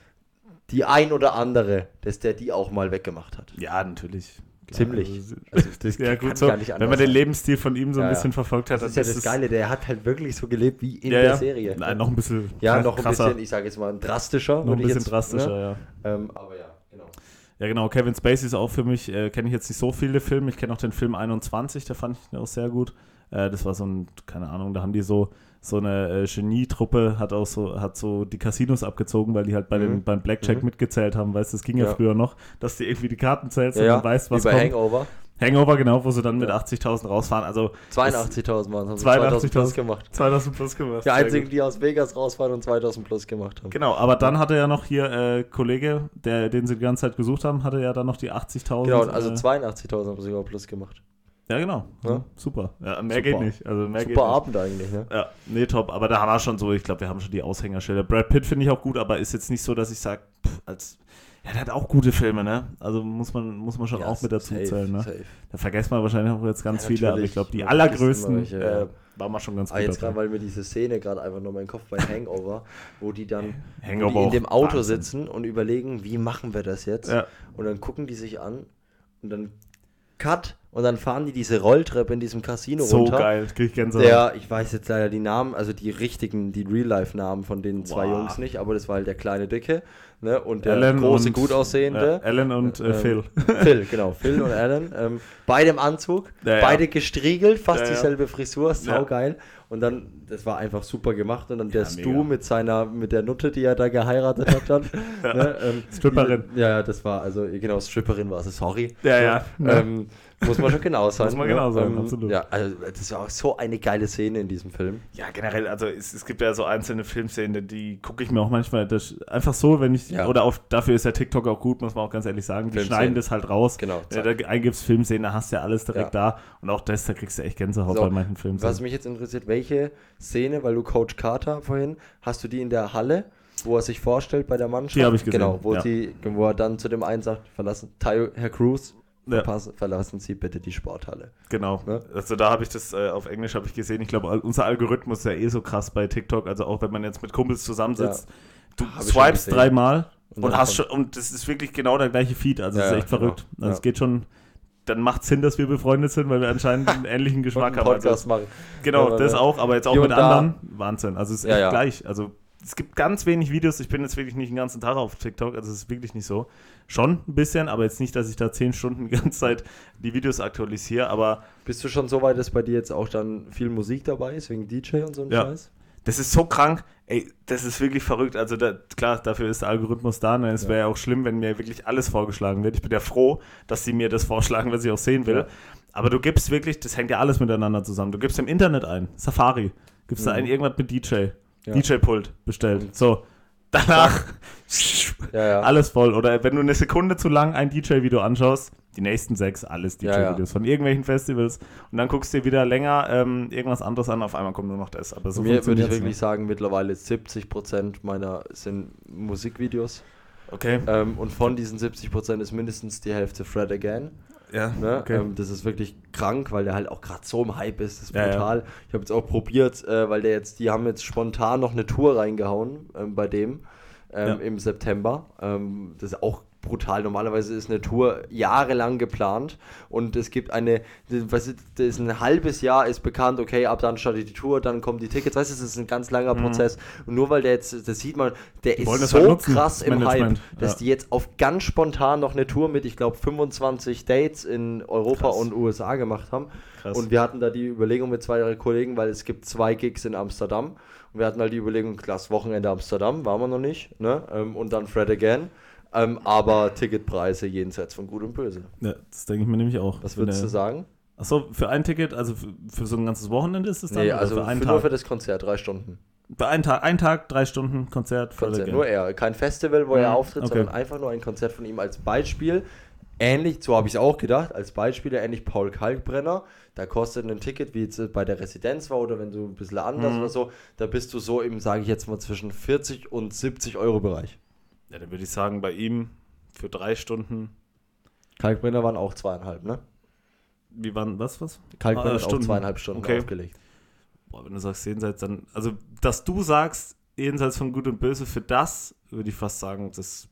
die ein oder andere, dass der die auch mal weggemacht hat. Ja, natürlich. Ziemlich. Also, also das ja, gut so. Wenn man den Lebensstil von ihm so ein ja, bisschen verfolgt hat. Das ist ja das ist Geile, der hat halt wirklich so gelebt wie in ja, der Serie. Nein, noch ein bisschen Ja, noch ein bisschen, ich sage jetzt mal, drastischer. Noch ein bisschen jetzt, drastischer, ne? ja. Ähm, aber ja. Ja, genau. Kevin Spacey ist auch für mich, äh, kenne ich jetzt nicht so viele Filme. Ich kenne auch den Film 21, der fand ich auch sehr gut. Äh, das war so ein, keine Ahnung, da haben die so so eine äh, Genietruppe hat auch so, hat so die Casinos abgezogen, weil die halt bei mhm. den, beim Blackjack mhm. mitgezählt haben. Weißt du, das ging ja. ja. früher noch, dass die irgendwie die Karten zählst ja, und weißt, was Wie bei kommt. Hangover. Hangover, genau, wo sie dann mit 80.000 rausfahren. Also 82.000 waren es, haben 2000 plus gemacht. 2000 plus gemacht. Die einzigen, die aus Vegas rausfahren und 2000 plus gemacht haben. Genau, aber dann hatte ja noch hier äh, Kollege, der, den sie die ganze Zeit gesucht haben, hatte ja dann noch die 80.000. Genau, also äh, 82.000 haben sie sogar plus gemacht. Ja, genau. Ja? Super. Ja, mehr super. geht nicht. Also mehr super Abend eigentlich, ne? Ja, nee, top. Aber da haben wir schon so, ich glaube, wir haben schon die Aushängerstelle. Brad Pitt finde ich auch gut, aber ist jetzt nicht so, dass ich sage, als. Ja, der hat auch gute Filme, ne? Also muss man, muss man schon ja, auch mit dazu safe, zählen, ne? Safe. Da vergessen wir wahrscheinlich auch jetzt ganz ja, viele, aber ich glaube, die allergrößten welche, äh, waren wir schon ganz ah, gut. Jetzt gerade, weil mir diese Szene gerade einfach nur mein Kopf bei Hangover, wo die dann Hangover die in dem Auto Wahnsinn. sitzen und überlegen, wie machen wir das jetzt? Ja. Und dann gucken die sich an und dann Cut und dann fahren die diese Rolltreppe in diesem Casino so runter. So geil, krieg ich Gänsehaut. Der, ich weiß jetzt leider die Namen, also die richtigen, die Real-Life-Namen von den zwei wow. Jungs nicht, aber das war halt der kleine Dicke ne? und der Alan große, und, gut aussehende. Ja, Alan und äh, ähm, Phil. Phil, genau, Phil und Alan. Ähm, beide im Anzug, ja, beide gestriegelt, fast dieselbe Frisur, saugeil. Und dann, das war einfach super gemacht. Und dann der Stu mit seiner, mit der Nutte, die er da geheiratet hat dann. ne? ähm, Stripperin. Ja, das war, also genau, Stripperin war es, sorry. Ja, ja. Ähm, muss man schon genau sein. Muss man genau sein, ähm, absolut. Ja, also das ist auch so eine geile Szene in diesem Film. Ja, generell, also es, es gibt ja so einzelne Filmszenen, die gucke ich mir auch manchmal das, einfach so, wenn ich, ja. oder auf, dafür ist der TikTok auch gut, muss man auch ganz ehrlich sagen. Die schneiden das halt raus. Genau. Du da eingibst Filmszenen, da hast du ja alles direkt ja. da. Und auch das, da kriegst du echt Gänsehaut so, bei manchen Filmen. Was mich jetzt interessiert, welche Szene, weil du Coach Carter vorhin, hast du die in der Halle? wo er sich vorstellt bei der Mannschaft. Die habe ich gesehen. Genau, wo, ja. die, wo er dann zu dem einen sagt, verlassen, Herr Cruz, ja. verlassen Sie bitte die Sporthalle. Genau. Ne? Also da habe ich das äh, auf Englisch habe ich gesehen. Ich glaube, unser Algorithmus ist ja eh so krass bei TikTok. Also auch wenn man jetzt mit Kumpels zusammensitzt, ja. du swipest dreimal und, und hast schon und das ist wirklich genau der gleiche Feed. Also ja, das ist echt verrückt. Genau. Also es geht schon dann macht es Sinn, dass wir befreundet sind, weil wir anscheinend einen ähnlichen Geschmack haben. Podcast also, machen. Genau, das auch, aber jetzt auch mit anderen. Wahnsinn. Also es ist echt gleich. Also es gibt ganz wenig Videos. Ich bin jetzt wirklich nicht den ganzen Tag auf TikTok, also es ist wirklich nicht so. Schon ein bisschen, aber jetzt nicht, dass ich da zehn Stunden die ganze Zeit die Videos aktualisiere. Aber bist du schon so weit, dass bei dir jetzt auch dann viel Musik dabei ist, wegen DJ und so ein ja. Scheiß? Das ist so krank. Ey, das ist wirklich verrückt. Also da, klar, dafür ist der Algorithmus da. Ne? Es wäre ja auch schlimm, wenn mir wirklich alles vorgeschlagen wird. Ich bin ja froh, dass sie mir das vorschlagen, was ich auch sehen will. Ja. Aber du gibst wirklich, das hängt ja alles miteinander zusammen. Du gibst im Internet ein, Safari, gibst mhm. da ein irgendwas mit DJ. Ja. DJ-Pult bestellt. So, danach ja, ja. alles voll. Oder wenn du eine Sekunde zu lang ein DJ-Video anschaust, die nächsten sechs, alles DJ-Videos von irgendwelchen Festivals. Und dann guckst du dir wieder länger ähm, irgendwas anderes an, auf einmal kommt nur noch das. Aber so Mir würde ich wirklich nicht. sagen, mittlerweile 70% meiner sind Musikvideos. Okay. Ähm, und von diesen 70% ist mindestens die Hälfte Fred Again. Ja, ne? okay. Ähm, das ist wirklich krank, weil der halt auch gerade so im Hype ist. Das ist brutal. Ja, ja. Ich habe jetzt auch probiert, äh, weil der jetzt, die haben jetzt spontan noch eine Tour reingehauen ähm, bei dem ähm, im September. Ähm, das ist auch brutal. Normalerweise ist eine Tour jahrelang geplant und es gibt eine, was ist, das ist ein halbes Jahr ist bekannt, okay, ab dann startet die Tour, dann kommen die Tickets. Weißt du, das ist ein ganz langer mhm. Prozess. Und nur weil der jetzt, das sieht man, der die ist so halt nutzen, krass im Hype, dass ja. die jetzt auf ganz spontan noch eine Tour mit, ich glaube, 25 Dates in Europa krass. und USA gemacht haben. Krass. Und wir hatten da die Überlegung mit zwei Kollegen, weil es gibt zwei Gigs in Amsterdam. Und wir hatten halt die Überlegung, klasse, Wochenende Amsterdam, waren wir noch nicht. Ne? Ähm, und dann Fred Again. Ähm, aber Ticketpreise jenseits von Gut und Böse. Ja, das denke ich mir nämlich auch. Was würdest du sagen? Achso, für ein Ticket, also für, für, so ein ganzes Wochenende ist es dann? Nee, also für, einen für Tag? nur für das Konzert, drei Stunden. Für einen Tag, ein Tag, drei Stunden Konzert. Konzert nur er. Kein Festival, wo mhm, er auftritt, okay. sondern einfach nur ein Konzert von ihm als Beispiel. Ähnlich, so habe ich es auch gedacht, als Beispiel, ähnlich Paul Kalkbrenner. Da kostet ein Ticket, wie jetzt bei der Residenz war oder wenn du ein bisschen anders mhm. oder so, da bist du so im, sage ich jetzt mal, zwischen 40 und 70 Euro Bereich. Ja, dann würde ich sagen, bei ihm für drei Stunden. Kalkbrenner waren auch zweieinhalb, ne? Wie waren, was, was? Kalkbrenner ah, auch zweieinhalb Stunden okay. aufgelegt. Boah, wenn du sagst jenseits, dann, also, dass du sagst, jenseits von Gut und Böse, für das würde ich fast sagen, das ist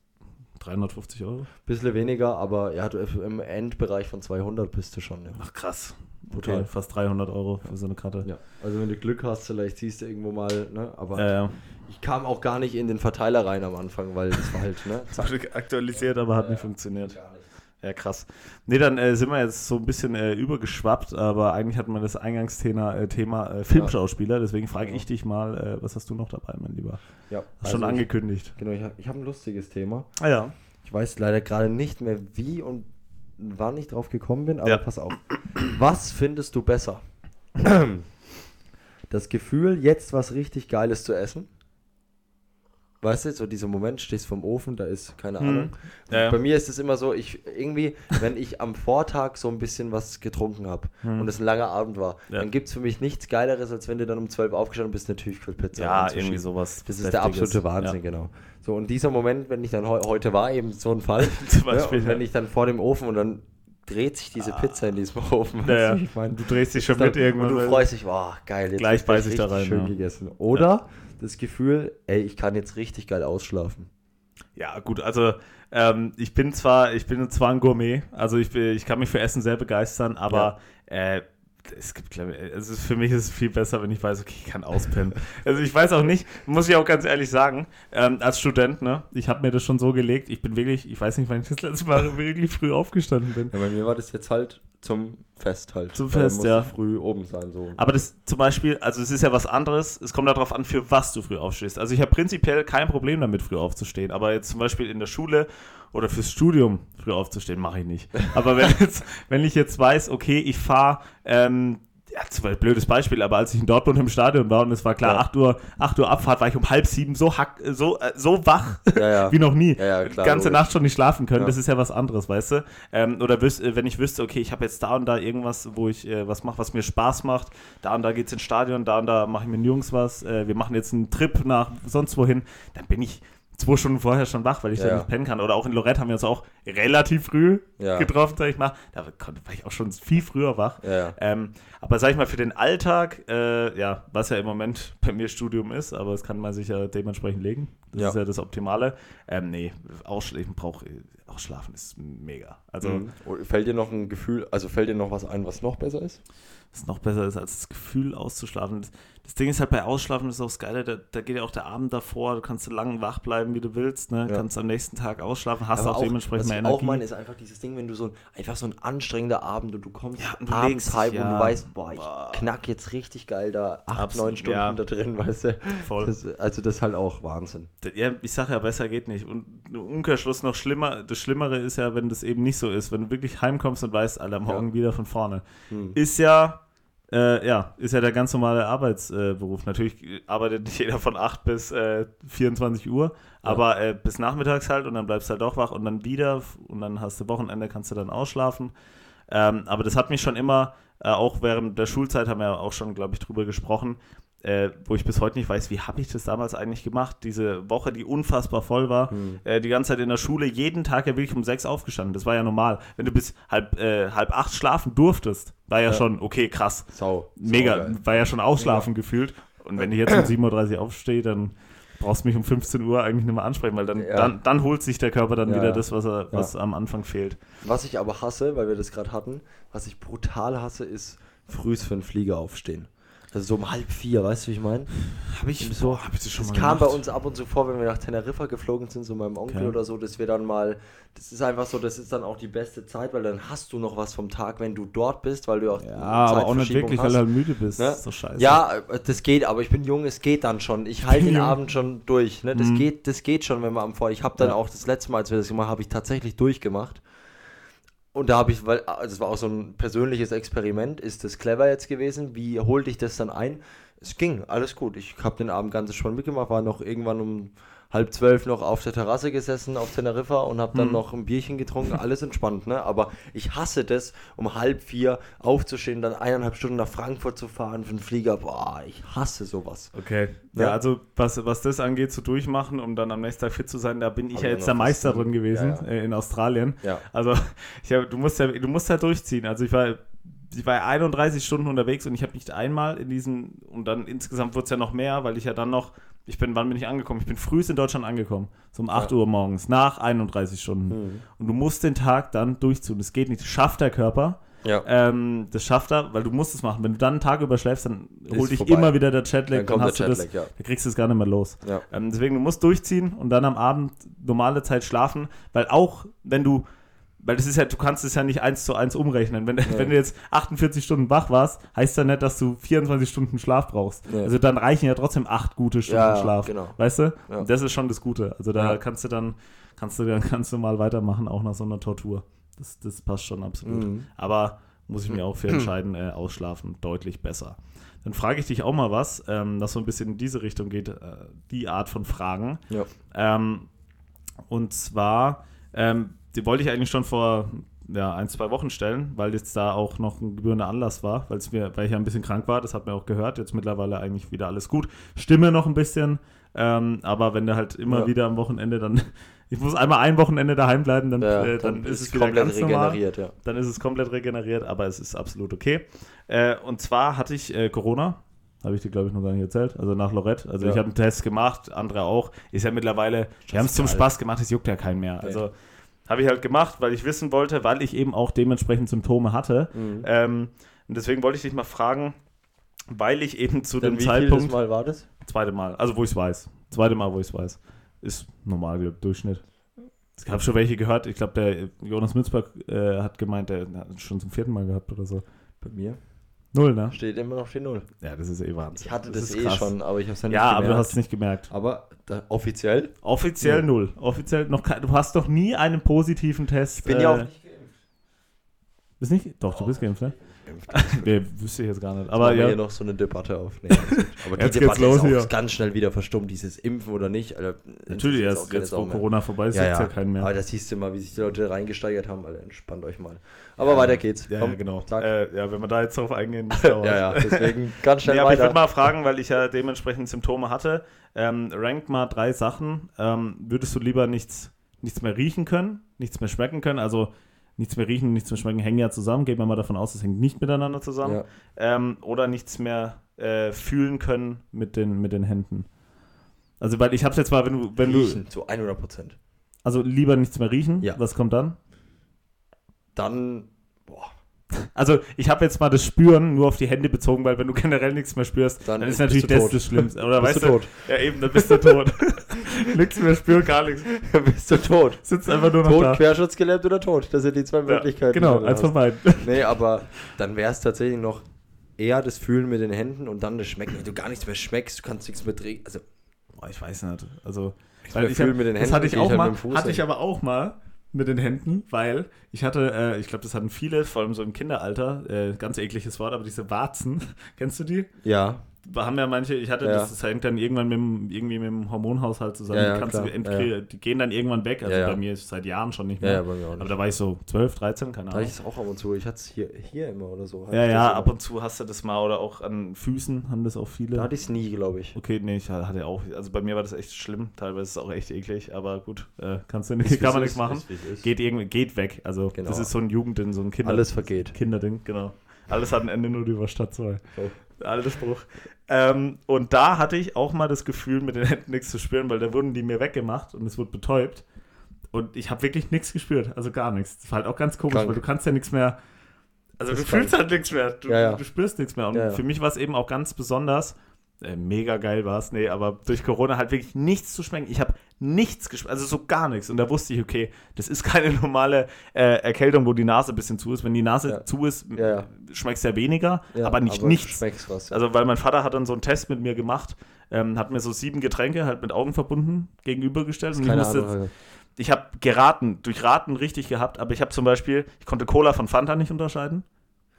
350 Euro. Bisschen weniger, aber ja, du, im Endbereich von 200 bist du schon. Ja. Ach krass. Brutal. Okay, fast 300 Euro für so eine Karte. Ja. Also wenn du Glück hast, vielleicht siehst du irgendwo mal, ne? Aber ja, ja. Ich kam auch gar nicht in den Verteiler rein am Anfang, weil das war halt, ne? Aktualisiert, aber hat ja, nicht funktioniert. Gar nicht. Ja, krass. Ne, dann äh, sind wir jetzt so ein bisschen äh, übergeschwappt, aber eigentlich hatten wir das Eingangsthema äh, Thema äh, Filmschauspieler, deswegen frage ich dich mal, äh, was hast du noch dabei, mein Lieber? Ja. Hast also schon angekündigt. Ich, genau, ich habe hab ein lustiges Thema. Ah ja. Ich weiß leider gerade nicht mehr wie und wann ich drauf gekommen bin, aber ja. pass auf. Was findest du besser? Das Gefühl, jetzt was richtig Geiles zu essen? Weißt du, so dieser Moment, stehst vom Ofen, da ist keine hm. Ahnung. Ja, Bei mir ist es immer so, ich irgendwie, wenn ich am Vortag so ein bisschen was getrunken habe hm. und es ein langer Abend war, ja. dann gibt es für mich nichts Geileres, als wenn du dann um 12 aufgestanden bist, eine Tiefkühlpizza. Ja, irgendwie sowas. Das ist der absolute Wahnsinn, ja. genau. So, und dieser Moment, wenn ich dann he heute war, eben so ein Fall, Zum Beispiel, wenn ich dann vor dem Ofen und dann dreht sich diese ah. Pizza in diesem Ofen. Ja, ich mein, du drehst dich schon mit irgendwann. Und du freust dich, wow, geil, jetzt gleich beiß ich da rein. Schön gegessen. Oder das Gefühl, ey, ich kann jetzt richtig geil ausschlafen. Ja, gut, also ähm, ich bin zwar, ich bin zwar ein Gourmet, also ich, ich kann mich für Essen sehr begeistern, aber ja. äh, es gibt, glaube ich, also für mich ist es viel besser, wenn ich weiß, okay, ich kann auspennen. Also ich weiß auch nicht, muss ich auch ganz ehrlich sagen, ähm, als Student, ne, ich habe mir das schon so gelegt, ich bin wirklich, ich weiß nicht, wann ich das letzte Mal wirklich früh aufgestanden bin. Ja, bei mir war das jetzt halt zum Fest halt. Zum Fest, ja. früh oben sein, so. Aber das zum Beispiel, also es ist ja was anderes, es kommt darauf an, für was du früh aufstehst. Also ich habe prinzipiell kein Problem damit, früh aufzustehen, aber jetzt zum Beispiel in der Schule oder fürs Studium früh aufzustehen, mache ich nicht. Aber wenn, jetzt, wenn ich jetzt weiß, okay, ich fahre ähm, ja, ein blödes Beispiel, aber als ich in Dortmund im Stadion war und es war klar, ja. 8 Uhr, 8 Uhr Abfahrt, war ich um halb sieben so, hack, so, äh, so wach ja, ja. wie noch nie. Ja, klar, Ganze logisch. Nacht schon nicht schlafen können, das ist ja was anderes, weißt du? Ähm, oder äh, wenn ich wüsste, okay, ich habe jetzt da und da irgendwas, wo ich äh, was mache, was mir Spaß macht, da und da geht's ins Stadion, da und da mache ich mit den Jungs was, äh, wir machen jetzt einen Trip nach sonst wohin, dann bin ich zwei Stunden vorher schon wach, weil ich ja. da nicht pennen kann. Oder auch in Lorette haben wir uns auch relativ früh ja. getroffen, sag ich mal. Da war ich auch schon viel früher wach. Ja. Ähm, aber sag ich mal, für den Alltag, äh, ja, was ja im Moment bei mir Studium ist, aber das kann man sich ja dementsprechend legen. Das ist ja das Optimale. Ähm, nee, ausschlafen braucht Ausschlafen ist mega. Also mhm. fällt dir noch ein Gefühl, also fällt dir noch was ein, was noch besser ist? Was noch besser ist, als das Gefühl auszuschlafen. Das Ding ist halt bei Ausschlafen ist auch das Geile, da, da geht ja auch der Abend davor, du kannst so lange wach bleiben, wie du willst, ne? Ja. kannst am nächsten Tag ausschlafen, hast auch, auch dementsprechend mehr Energie. Was ich auch meine, ist einfach dieses Ding, wenn du so einfach so ein anstrengender Abend und du kommst ja, und du abends heim ja. und du weißt, boah, ich boah. knack jetzt richtig geil da acht, Absolut, neun Stunden ja. da drin, weißt du. Voll. Das, also das ist halt auch Wahnsinn. Ja, ich sage ja, besser geht nicht. Und Umkehrschluss noch schlimmer, das Schlimmere ist ja, wenn das eben nicht so ist, wenn du wirklich heimkommst und weißt, Alter, morgen wieder von vorne. Hm. Ist ja äh, ja, ist ja der ganz normale Arbeitsberuf. Äh, Natürlich arbeitet nicht jeder von 8 bis äh, 24 Uhr, ja. aber äh, bis nachmittags halt und dann bleibst du halt doch wach und dann wieder und dann hast du Wochenende, kannst du dann ausschlafen. Ähm, aber das hat mich schon immer, äh, auch während der Schulzeit haben wir auch schon, glaube ich, drüber gesprochen, äh, wo ich bis heute nicht weiß, wie habe ich das damals eigentlich gemacht? Diese Woche, die unfassbar voll war, hm. äh, die ganze Zeit in der Schule, jeden Tag ja wirklich um sechs aufgestanden. Das war ja normal. Wenn du bis halb, äh, halb acht schlafen durftest, war ja, ja. schon, okay, krass. Sau. Mega, Sau war ja schon ausschlafen Mega. gefühlt. Und wenn ich jetzt um 7.30 Uhr aufstehe, dann brauchst du mich um 15 Uhr eigentlich nicht mehr ansprechen, weil dann, ja. dann, dann, holt sich der Körper dann ja, wieder das, was, er, was am Anfang fehlt. Was ich aber hasse, weil wir das gerade hatten, was ich brutal hasse, ist frühs für einen Flieger aufstehen. Also so um halb vier, weißt du, wie ich meine? Habe ich so. Hab ich das schon das mal kam gemacht? bei uns ab und zu vor, wenn wir nach Teneriffa geflogen sind, so meinem Onkel okay. oder so, dass wir dann mal, das ist einfach so, das ist dann auch die beste Zeit, weil dann hast du noch was vom Tag, wenn du dort bist, weil du auch Ja, aber auch nicht wirklich, hast. weil du halt müde bist. Ne? Das ist doch scheiße. Ja, das geht, aber ich bin jung, es geht dann schon. Ich halte den Abend schon durch. Ne? Das, mhm. geht, das geht schon, wenn man am Vor. Ich habe dann ja. auch das letzte Mal, als wir das gemacht haben, habe ich tatsächlich durchgemacht. Und da habe ich, weil, also das war auch so ein persönliches Experiment, ist das clever jetzt gewesen? Wie holte ich das dann ein? Es ging, alles gut. Ich habe den Abend ganz schon mitgemacht, war noch irgendwann um halb zwölf noch auf der Terrasse gesessen auf Teneriffa und habe dann hm. noch ein Bierchen getrunken, alles entspannt, ne? Aber ich hasse das, um halb vier aufzustehen, dann eineinhalb Stunden nach Frankfurt zu fahren für einen Flieger. Boah, ich hasse sowas. Okay. Ja, ja also was, was das angeht, zu durchmachen, um dann am nächsten Tag fit zu sein, da bin ich ja jetzt der Meister drin gewesen ja, ja. Äh, in Australien. Ja. Also ich hab, du musst ja, du musst ja durchziehen. Also ich war ich war 31 Stunden unterwegs und ich habe nicht einmal in diesen, und dann insgesamt wird es ja noch mehr, weil ich ja dann noch ich bin, wann bin ich angekommen? Ich bin frühest in Deutschland angekommen. So um 8 ja. Uhr morgens, nach 31 Stunden. Mhm. Und du musst den Tag dann durchziehen. Das geht nicht. Das schafft der Körper. Ja. Ähm, das schafft er, weil du musst es machen. Wenn du dann einen Tag überschläfst, dann holt dich immer wieder der Chatlag. Dann, dann hast du das, ja. dann kriegst du es gar nicht mehr los. Ja. Ähm, deswegen, du musst durchziehen und dann am Abend normale Zeit schlafen, weil auch wenn du weil das ist ja, du kannst es ja nicht eins zu eins umrechnen. Wenn, nee. wenn du jetzt 48 Stunden wach warst, heißt das nicht, dass du 24 Stunden Schlaf brauchst. Nee. Also dann reichen ja trotzdem acht gute Stunden ja, Schlaf. Genau. Weißt du? Ja. Das ist schon das Gute. Also da ja. kannst du dann, kannst du dann kannst du mal weitermachen, auch nach so einer Tortur. Das, das passt schon absolut. Mhm. Aber muss ich mir auch für entscheiden, äh, ausschlafen deutlich besser. Dann frage ich dich auch mal was, ähm, das so ein bisschen in diese Richtung geht, äh, die Art von Fragen. Ja. Ähm, und zwar, ähm, die wollte ich eigentlich schon vor ja, ein, zwei Wochen stellen, weil jetzt da auch noch ein gebührender Anlass war, mir, weil ich ja ein bisschen krank war, das hat man auch gehört, jetzt mittlerweile eigentlich wieder alles gut. Stimme noch ein bisschen, ähm, aber wenn du halt immer ja. wieder am Wochenende dann, ich muss einmal ein Wochenende daheim bleiben, dann, ja, äh, dann, dann, ist es wieder komplett ganz regeneriert, normal. Ja. Dann ist es komplett regeneriert, aber es ist absolut okay. Äh, und zwar hatte ich äh, Corona, habe ich dir, glaube ich, noch gar nicht erzählt. Also nach Lorette. Also ja. ich habe einen Test gemacht, andere auch. Ist ja mittleile, wir haben es zum Spaß gemacht, es juckt ja keinen mehr. Also habe ich halt gemacht, weil ich wissen wollte, weil ich eben auch dementsprechend Symptome hatte. Mhm. Ähm, und deswegen wollte ich dich mal fragen, weil ich eben zu Dann dem wie Zeitpunkt. Wie Mal war das? Zweite Mal, also wo ich es weiß. Zweite Mal, wo ich es weiß. Ist normal, Durchschnitt. Es gab schon welche gehört. Ich glaube, der Jonas Mützberg äh, hat gemeint, der hat schon zum vierten Mal gehabt oder so. Bei mir? Null, ne? Steht immer noch die Null. Ja, das ist eh Wahnsinn. Ich hatte das, das eh krass. schon, aber ich habe es ja nicht ja, gemerkt. Ja, aber du hast es nicht gemerkt. Aber da, offiziell? Offiziell null. Offiziell noch kein, Du hast doch nie einen positiven Test. Ich bin äh, ja auch nicht geimpft. Bist nicht? Doch, du bist geimpft, ne? geimpft. nee, wüsste ich jetzt gar nicht. Aber ja. hier noch so eine Debatte auf. Nee, aber die jetzt Debatte los, ist auch ganz schnell wieder verstummt, dieses Impfen oder nicht. Alter, Natürlich, erst jetzt, wo Corona vorbei ist, ja, ja. ja keinen mehr. Aber da siehst du mal, wie sich die Leute reingesteigert haben. Alter, entspannt euch mal. Aber ja, weiter geht's. Ja, Komm, genau. Äh, ja, wenn wir da jetzt drauf eingehen, ja, ja, deswegen ganz schnell nee, aber weiter. Ich würde mal fragen, weil ich ja dementsprechend Symptome hatte. Ähm, rank mal drei Sachen. Ähm, würdest du lieber nichts, nichts mehr riechen können, nichts mehr schmecken können? Also nichts mehr riechen, nichts mehr schmecken hängen ja zusammen. Gehen wir mal davon aus, es hängt nicht miteinander zusammen. Ja. Ähm, oder nichts mehr äh, fühlen können mit den, mit den Händen. Also, weil ich hab's jetzt mal, wenn du. Wenn riechen, du, zu 100 Prozent. Also lieber nichts mehr riechen. Ja. Was kommt dann? Dann. Also ich habe jetzt mal das Spüren nur auf die Hände bezogen, weil wenn du generell nichts mehr spürst, dann, dann ist natürlich das tot. das Schlimmste. Oder bist weißt du, tot. Ja eben, dann bist du tot. nichts mehr spüren, gar nichts. Dann bist du tot. Sitzt einfach nur noch tot, da. querschutzgelähmt oder tot. Das sind die zwei Möglichkeiten. genau, eins von beiden. Nee, aber dann wäre es tatsächlich noch eher das Fühlen mit den Händen und dann das Schmecken. Wenn du gar nichts mehr schmeckst, du kannst nichts mehr drehen. Also, boah, ich weiß nicht. Also, ich weil ich hab, mit den Händen, das hatte ich auch halt mal, hatte ich aber auch mal mit den Händen, weil ich hatte, äh, ich glaube, das hatten viele, vor allem so im Kinderalter, äh, ganz ekliges Wort, aber diese Warzen, kennst du die? Ja haben ja manche, ich hatte ja. das, das hängt dann irgendwann mit dem, irgendwie mit dem Hormonhaushalt zusammen. Ja, ja, die, die, gehen dann irgendwann weg. Also bei mir ist es seit Jahren schon nicht mehr. Nicht. Aber da war ich so 12, 13, keine Ahnung. Da ich es auch ab und zu. Ich hatte es hier, hier immer oder so. Ja, ja, ab und zu hast du das mal oder auch an Füßen haben das auch viele. Da hatte ich es nie, glaube ich. Okay, nee, ich hatte auch. Also bei mir war das echt schlimm. Teilweise ist es auch echt eklig. Aber gut, äh, kannst du nicht, kann man nichts machen. Geht, irgendwie, geht weg. Also genau. das ist so ein Jugendding, so ein Kinder. Alles vergeht. Kinderding, genau. Alles hat ein Ende, nur die über Stadt 2. Oh alter Spruch. Ähm, und da hatte ich auch mal das Gefühl, mit den Händen nichts zu spüren, weil da wurden die mir weggemacht und es wurde betäubt. Und ich habe wirklich nichts gespürt, also gar nichts. Das war halt auch ganz komisch, Krank. weil du kannst ja nichts mehr. Also du fühlst halt nichts mehr. Du, ja, ja. du, spürst nichts mehr. Und ja, für mich war es eben auch ganz besonders, äh, mega geil war es, nee, aber durch Corona halt wirklich nichts zu schmecken. Ich habe nichts geschmeckt, also so gar nichts. Und da wusste ich, okay, das ist keine normale äh, Erkältung, wo die Nase ein bisschen zu ist. Wenn die Nase ja. zu ist, ja, ja. schmeckst ja weniger, aber nicht aber nichts. Was, also, weil mein Vater hat dann so einen Test mit mir gemacht, ähm, hat mir so sieben Getränke halt mit Augen verbunden gegenübergestellt. Und ich musste. ich habe geraten, durch Raten richtig gehabt, aber ich habe zum Beispiel, ich konnte Cola von Fanta nicht unterscheiden.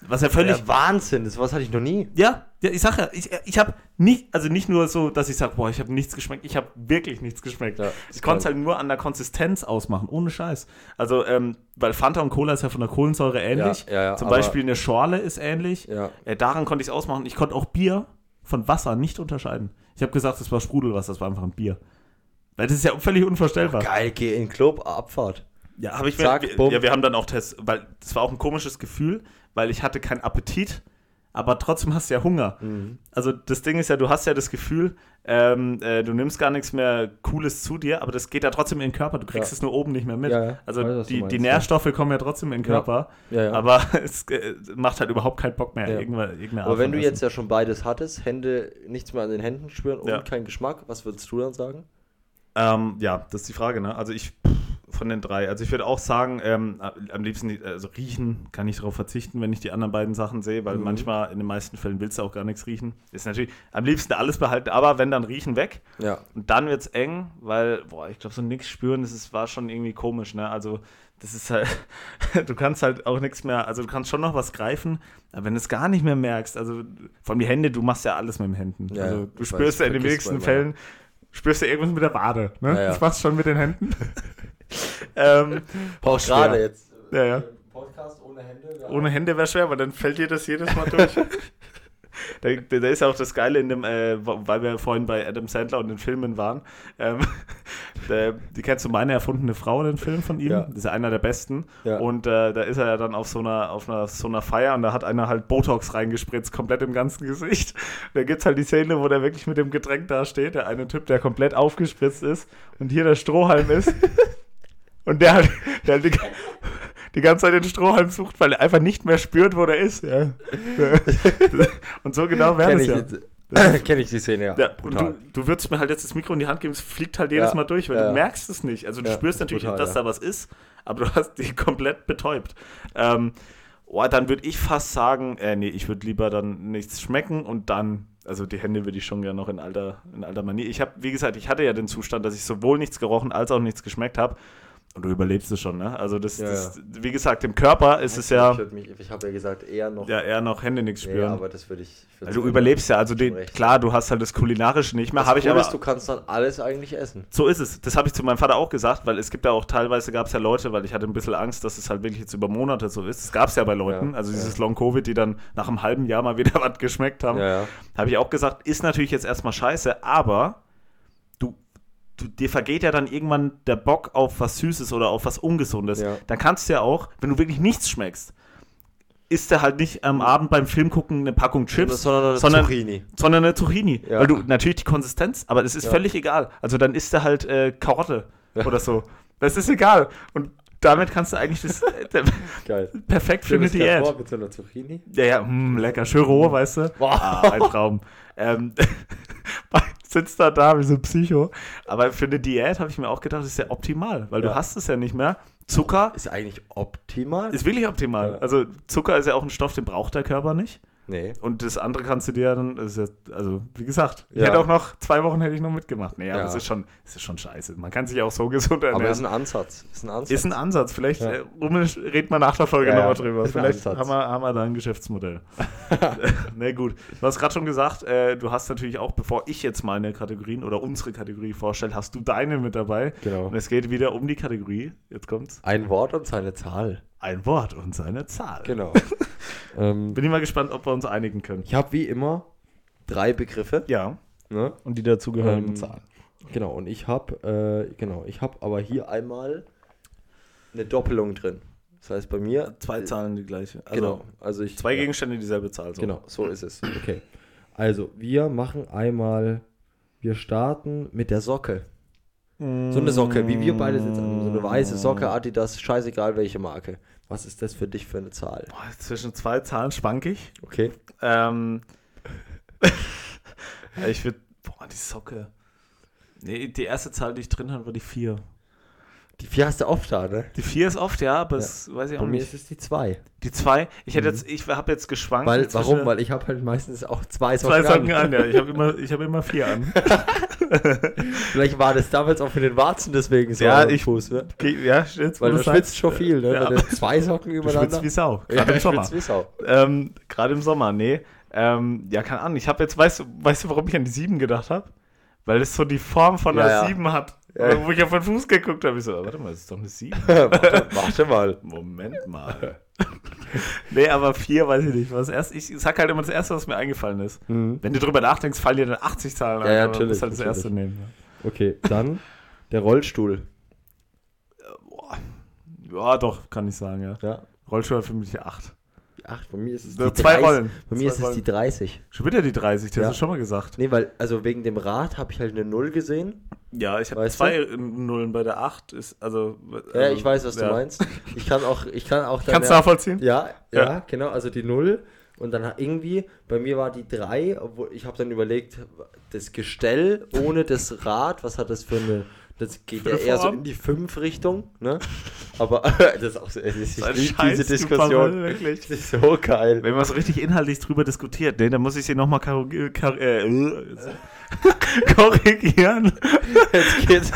Was ja völlig. Ja, Wahnsinn, das was hatte ich noch nie. Ja, ja ich sag ja, ich, ich habe nicht, also nicht nur so, dass ich sage, boah, ich habe nichts geschmeckt, ich habe wirklich nichts geschmeckt. Ja, ich konnte es halt nur an der Konsistenz ausmachen, ohne Scheiß. Also, ähm, weil Fanta und Cola ist ja von der Kohlensäure ähnlich. Ja, ja, Zum Beispiel eine Schorle ist ähnlich. Ja. Äh, daran konnte ich es ausmachen. Ich konnte auch Bier von Wasser nicht unterscheiden. Ich habe gesagt, das war Sprudelwasser, das war einfach ein Bier. Weil das ist ja völlig unvorstellbar. Geil, geh in den Club, Abfahrt. Ja, habe ich Zack, wir, ja, wir haben dann auch Tests, weil das war auch ein komisches Gefühl, weil ich hatte keinen Appetit, aber trotzdem hast du ja Hunger. Mhm. Also das Ding ist ja, du hast ja das Gefühl, ähm, äh, du nimmst gar nichts mehr Cooles zu dir, aber das geht ja trotzdem in den Körper. Du kriegst ja. es nur oben nicht mehr mit. Ja, ja. Also weiß, die, meinst, die Nährstoffe kommen ja trotzdem in den Körper, aber es äh, macht halt überhaupt keinen Bock mehr. Irgendwann, aber wenn du jetzt ja schon beides hattest, Hände, nichts mehr an den Händen spüren und keinen Geschmack, was würdest du dann sagen? Ähm, ja, das ist die Frage, ne? Also ich von den drei. Also ich würde auch sagen, ähm, am liebsten, also riechen kann ich darauf verzichten, wenn ich die anderen beiden Sachen sehe, weil mhm. manchmal in den meisten Fällen willst du auch gar nichts riechen. Ist natürlich am liebsten alles behalten, aber wenn dann riechen weg. Ja. Und dann wird es eng, weil, boah, ich glaube, so nichts spüren, das ist, war schon irgendwie komisch, ne? Also das ist halt, du kannst halt auch nichts mehr, also du kannst schon noch was greifen, aber wenn du es gar nicht mehr merkst, also von die Hände, du machst ja alles mit den Händen. Ja, also du spürst ja in den wenigsten Fällen, spürst du irgendwas mit der Wade, ne? Ja, ja. Das machst du schon mit den Händen. ähm, Brauchst gerade jetzt. Ja, ja. Podcast ohne Hände? Ohne Hände wäre schwer, weil dann fällt dir das jedes Mal durch. da, da, ist ja auch das Geile in dem, äh, weil wir vorhin bei Adam Sandler und den Filmen waren. Ähm, der, die kennst du meine erfundene Frau, den Film von ihm. Ja. Das ist ja einer der besten. Ja. Und äh, da ist er ja dann auf so einer, auf einer, so einer Feier und da hat einer halt Botox reingespritzt, komplett im ganzen Gesicht. Da gibt es halt die Szene, wo der wirklich mit dem Getränk da steht, der eine Typ, der komplett aufgespritzt ist und hier der Strohhalm ist. Und der halt, der halt die, die, ganze Zeit den Strohhalm sucht, weil er einfach nicht mehr spürt, wo der ist. Ja. Und so genau wäre es ja. Kenne ich die Szene, ja. ja und du, du würdest mir halt jetzt das Mikro in die Hand geben, es fliegt halt jedes ja, Mal durch, weil ja. du merkst es nicht. Also du spürst natürlich, total, dass da was ist, aber du hast die komplett betäubt. Ähm, oh, dann würde ich fast sagen, äh, nee, ich würde lieber dann nichts schmecken und dann, also die Hände würde ich schon gerne noch in alter, in alter Manier. Ich habe, wie gesagt, ich hatte ja den Zustand, dass ich sowohl nichts gerochen als auch nichts geschmeckt habe. Und du überlebst es schon, ne? Also das, ja, das wie gesagt, im Körper ist es ja. Ich, mich, ich habe ja gesagt, eher noch. Ja, eher noch Hände nichts spüren. Ja, aber das würde ich. Also du überlebst ja, also den, klar, du hast halt das Kulinarische nicht mehr, habe ich aber. Ist, du kannst dann alles eigentlich essen. So ist es. Das habe ich zu meinem Vater auch gesagt, weil es gibt ja auch teilweise gab es ja Leute, weil ich hatte ein bisschen Angst, dass es halt wirklich jetzt über Monate so ist. Das gab es ja bei Leuten, ja, also dieses ja. Long Covid, die dann nach einem halben Jahr mal wieder was geschmeckt haben. Ja, habe ich auch gesagt, ist natürlich jetzt erstmal scheiße, aber du, dir vergeht ja dann irgendwann der Bock auf was Süßes oder auf was Ungesundes. Ja. Dann kannst du ja auch, wenn du wirklich nichts schmeckst, isst er halt nicht am Abend beim Film gucken eine Packung Chips, sondern eine sondern, Zucchini. Sondern eine Zucchini. Ja. Weil du natürlich die Konsistenz, aber das ist ja. völlig egal. Also dann isst er halt äh, Karotte oder so. Das ist egal. Und damit kannst du eigentlich das Geil. perfekt für eine Diät. Vor, mit so einer Zucchini? Ja, ja, mh, hm, lecker, schön roh, weißt du? Wow. Ah, ein Traum. Ähm, sitzt da da wie so ein Psycho. Aber für eine Diät habe ich mir auch gedacht, das ist ja optimal, weil ja. du hast es ja nicht mehr. Zucker ist eigentlich optimal. Ist wirklich optimal. Ja. Also Zucker ist ja auch ein Stoff, den braucht der Körper nicht. Nee. Und das andere kannst du dir ja dann, ja, also wie gesagt, ich ja. hätte auch noch, zwei Wochen hätte ich noch mitgemacht. Nee, ja. aber es ist schon, es ist schon scheiße. Man kann sich auch so gesund ernähren. Aber ist ein Ansatz. Ist ein Ansatz. Ist ein Ansatz. Vielleicht ja. äh, reden wir nach der Folge ja, nochmal drüber. Vielleicht haben wir, haben wir da ein Geschäftsmodell. nee, gut. Du hast gerade schon gesagt, äh, du hast natürlich auch, bevor ich jetzt meine Kategorien oder unsere Kategorie vorstelle, hast du deine mit dabei. Genau. Und es geht wieder um die Kategorie. Jetzt kommt's. Ein Wort und seine Zahl ein Wort und seine Zahl. Genau. ähm, Bin ich mal gespannt, ob wir uns einigen können. Ich habe wie immer drei Begriffe. Ja. Ne? Und die dazugehörigen ähm, Zahlen. Genau, und ich habe, äh, genau, ich habe aber hier einmal eine Doppelung drin. Das heißt bei mir. Zwei Zahlen die gleiche. Also genau. Also ich, zwei Gegenstände dieselbe Zahl. So. Genau, so ist es. Okay. Also, wir machen einmal, wir starten mit der Socke. So eine Socke, wie wir beide sitzen. So eine weiße Socke, Adidas, scheißegal welche Marke. Was ist das für dich für eine Zahl? Boah, zwischen zwei Zahlen schwank ich. Okay. Ähm, ich würde, boah, die Socke. Nee, die erste Zahl, die ich drin hatte, war die 4. Die 4 hast du oft da, ne? Die 4 ist oft, ja, aber ja. das weiß ich auch Bei nicht. Bei mir ist es die 2. Die 2? Ich hätte mhm. jetzt, ich habe jetzt geschwankt. Weil, warum? Weil ich habe halt meistens auch zwei Socken, zwei Socken an. an. ja. Ich habe immer, hab immer vier an. Vielleicht war das damals auch für den Warzen deswegen so ja, ich, Fuß, ne? Ja, jetzt, Weil du schwitzt schon viel, ne? Ja. Wenn du zwei Socken übereinander. Du schwitzt wie Sau. Gerade ja, im Sommer. Wie Sau. Ähm, Gerade im Sommer, nee. Ähm, ja, keine Ahnung. Ich habe jetzt, weißt, weißt du, warum ich an die 7 gedacht habe? Weil es so die Form von ja, der 7 hat. Ja. Wo ich auf den Fuß geguckt habe, ich so, warte mal, das ist doch eine 7. warte, warte, mal. Moment mal. nee, aber 4 weiß ich nicht. Was erst, ich sag halt immer das Erste, was mir eingefallen ist. Mhm. Wenn du drüber nachdenkst, fallen dir dann 80 Zahlen ein. Ja, ja natürlich. Du musst halt das natürlich. Erste nehmen. Ja. Okay, dann der Rollstuhl. Ja, doch, kann ich sagen, ja. ja. Rollstuhl hat für mich 8. Ach, bei mir ist es die zwei 30. Rollen. Bei mir ist es die 30. Schon wieder die 30, das ja. hast du schon mal gesagt. Nee, weil, also wegen dem Rad habe ich halt eine 0 gesehen. Ja, ich habe zwei du? Nullen bei der 8. Ist, also, ja, also, ich weiß, was ja. du meinst. Ich kann auch, ich kann auch dann, Kannst du nachvollziehen? Ja, ja, ja, genau, also die 0. Und dann irgendwie, bei mir war die 3, obwohl ich habe dann überlegt, das Gestell ohne das Rad, was hat das für eine das geht ja eher so in die 5-Richtung, ne? Aber das ist auch so, ich liebe diese Diskussion. Wirklich. Das ist so geil. Wenn man so richtig inhaltlich drüber diskutiert, ne, dann muss ich sie nochmal äh, korrigieren. Jetzt geht's.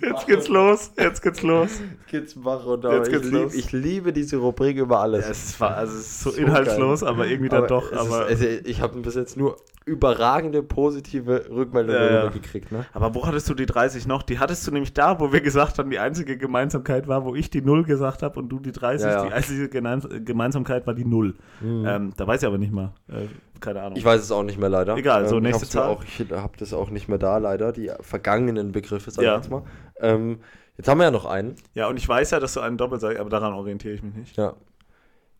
Jetzt geht's los, jetzt geht's los. Jetzt geht's Bach runter. Jetzt geht's ich, lieb, ich liebe diese Rubrik über alles. Ja, es, war, also es ist so, so inhaltslos, geil. aber irgendwie dann aber doch. Aber ist, also ich habe bis jetzt nur überragende positive Rückmeldungen ja, ja. gekriegt. Ne? Aber wo hattest du die 30 noch? Die hattest du nämlich da, wo wir gesagt haben, die einzige Gemeinsamkeit war, wo ich die 0 gesagt habe und du die 30. Ja, die einzige Gemeinsamkeit war die 0. Mhm. Ähm, da weiß ich aber nicht mal. Äh, keine Ahnung. Ich weiß es auch nicht mehr leider. Egal, so ähm, nächste Zahl. Auch, ich habe das auch nicht mehr da leider, die vergangenen Begriffe, sag ich jetzt mal. Ähm, jetzt haben wir ja noch einen. Ja, und ich weiß ja, dass du einen doppelt sagst, aber daran orientiere ich mich nicht. Ja.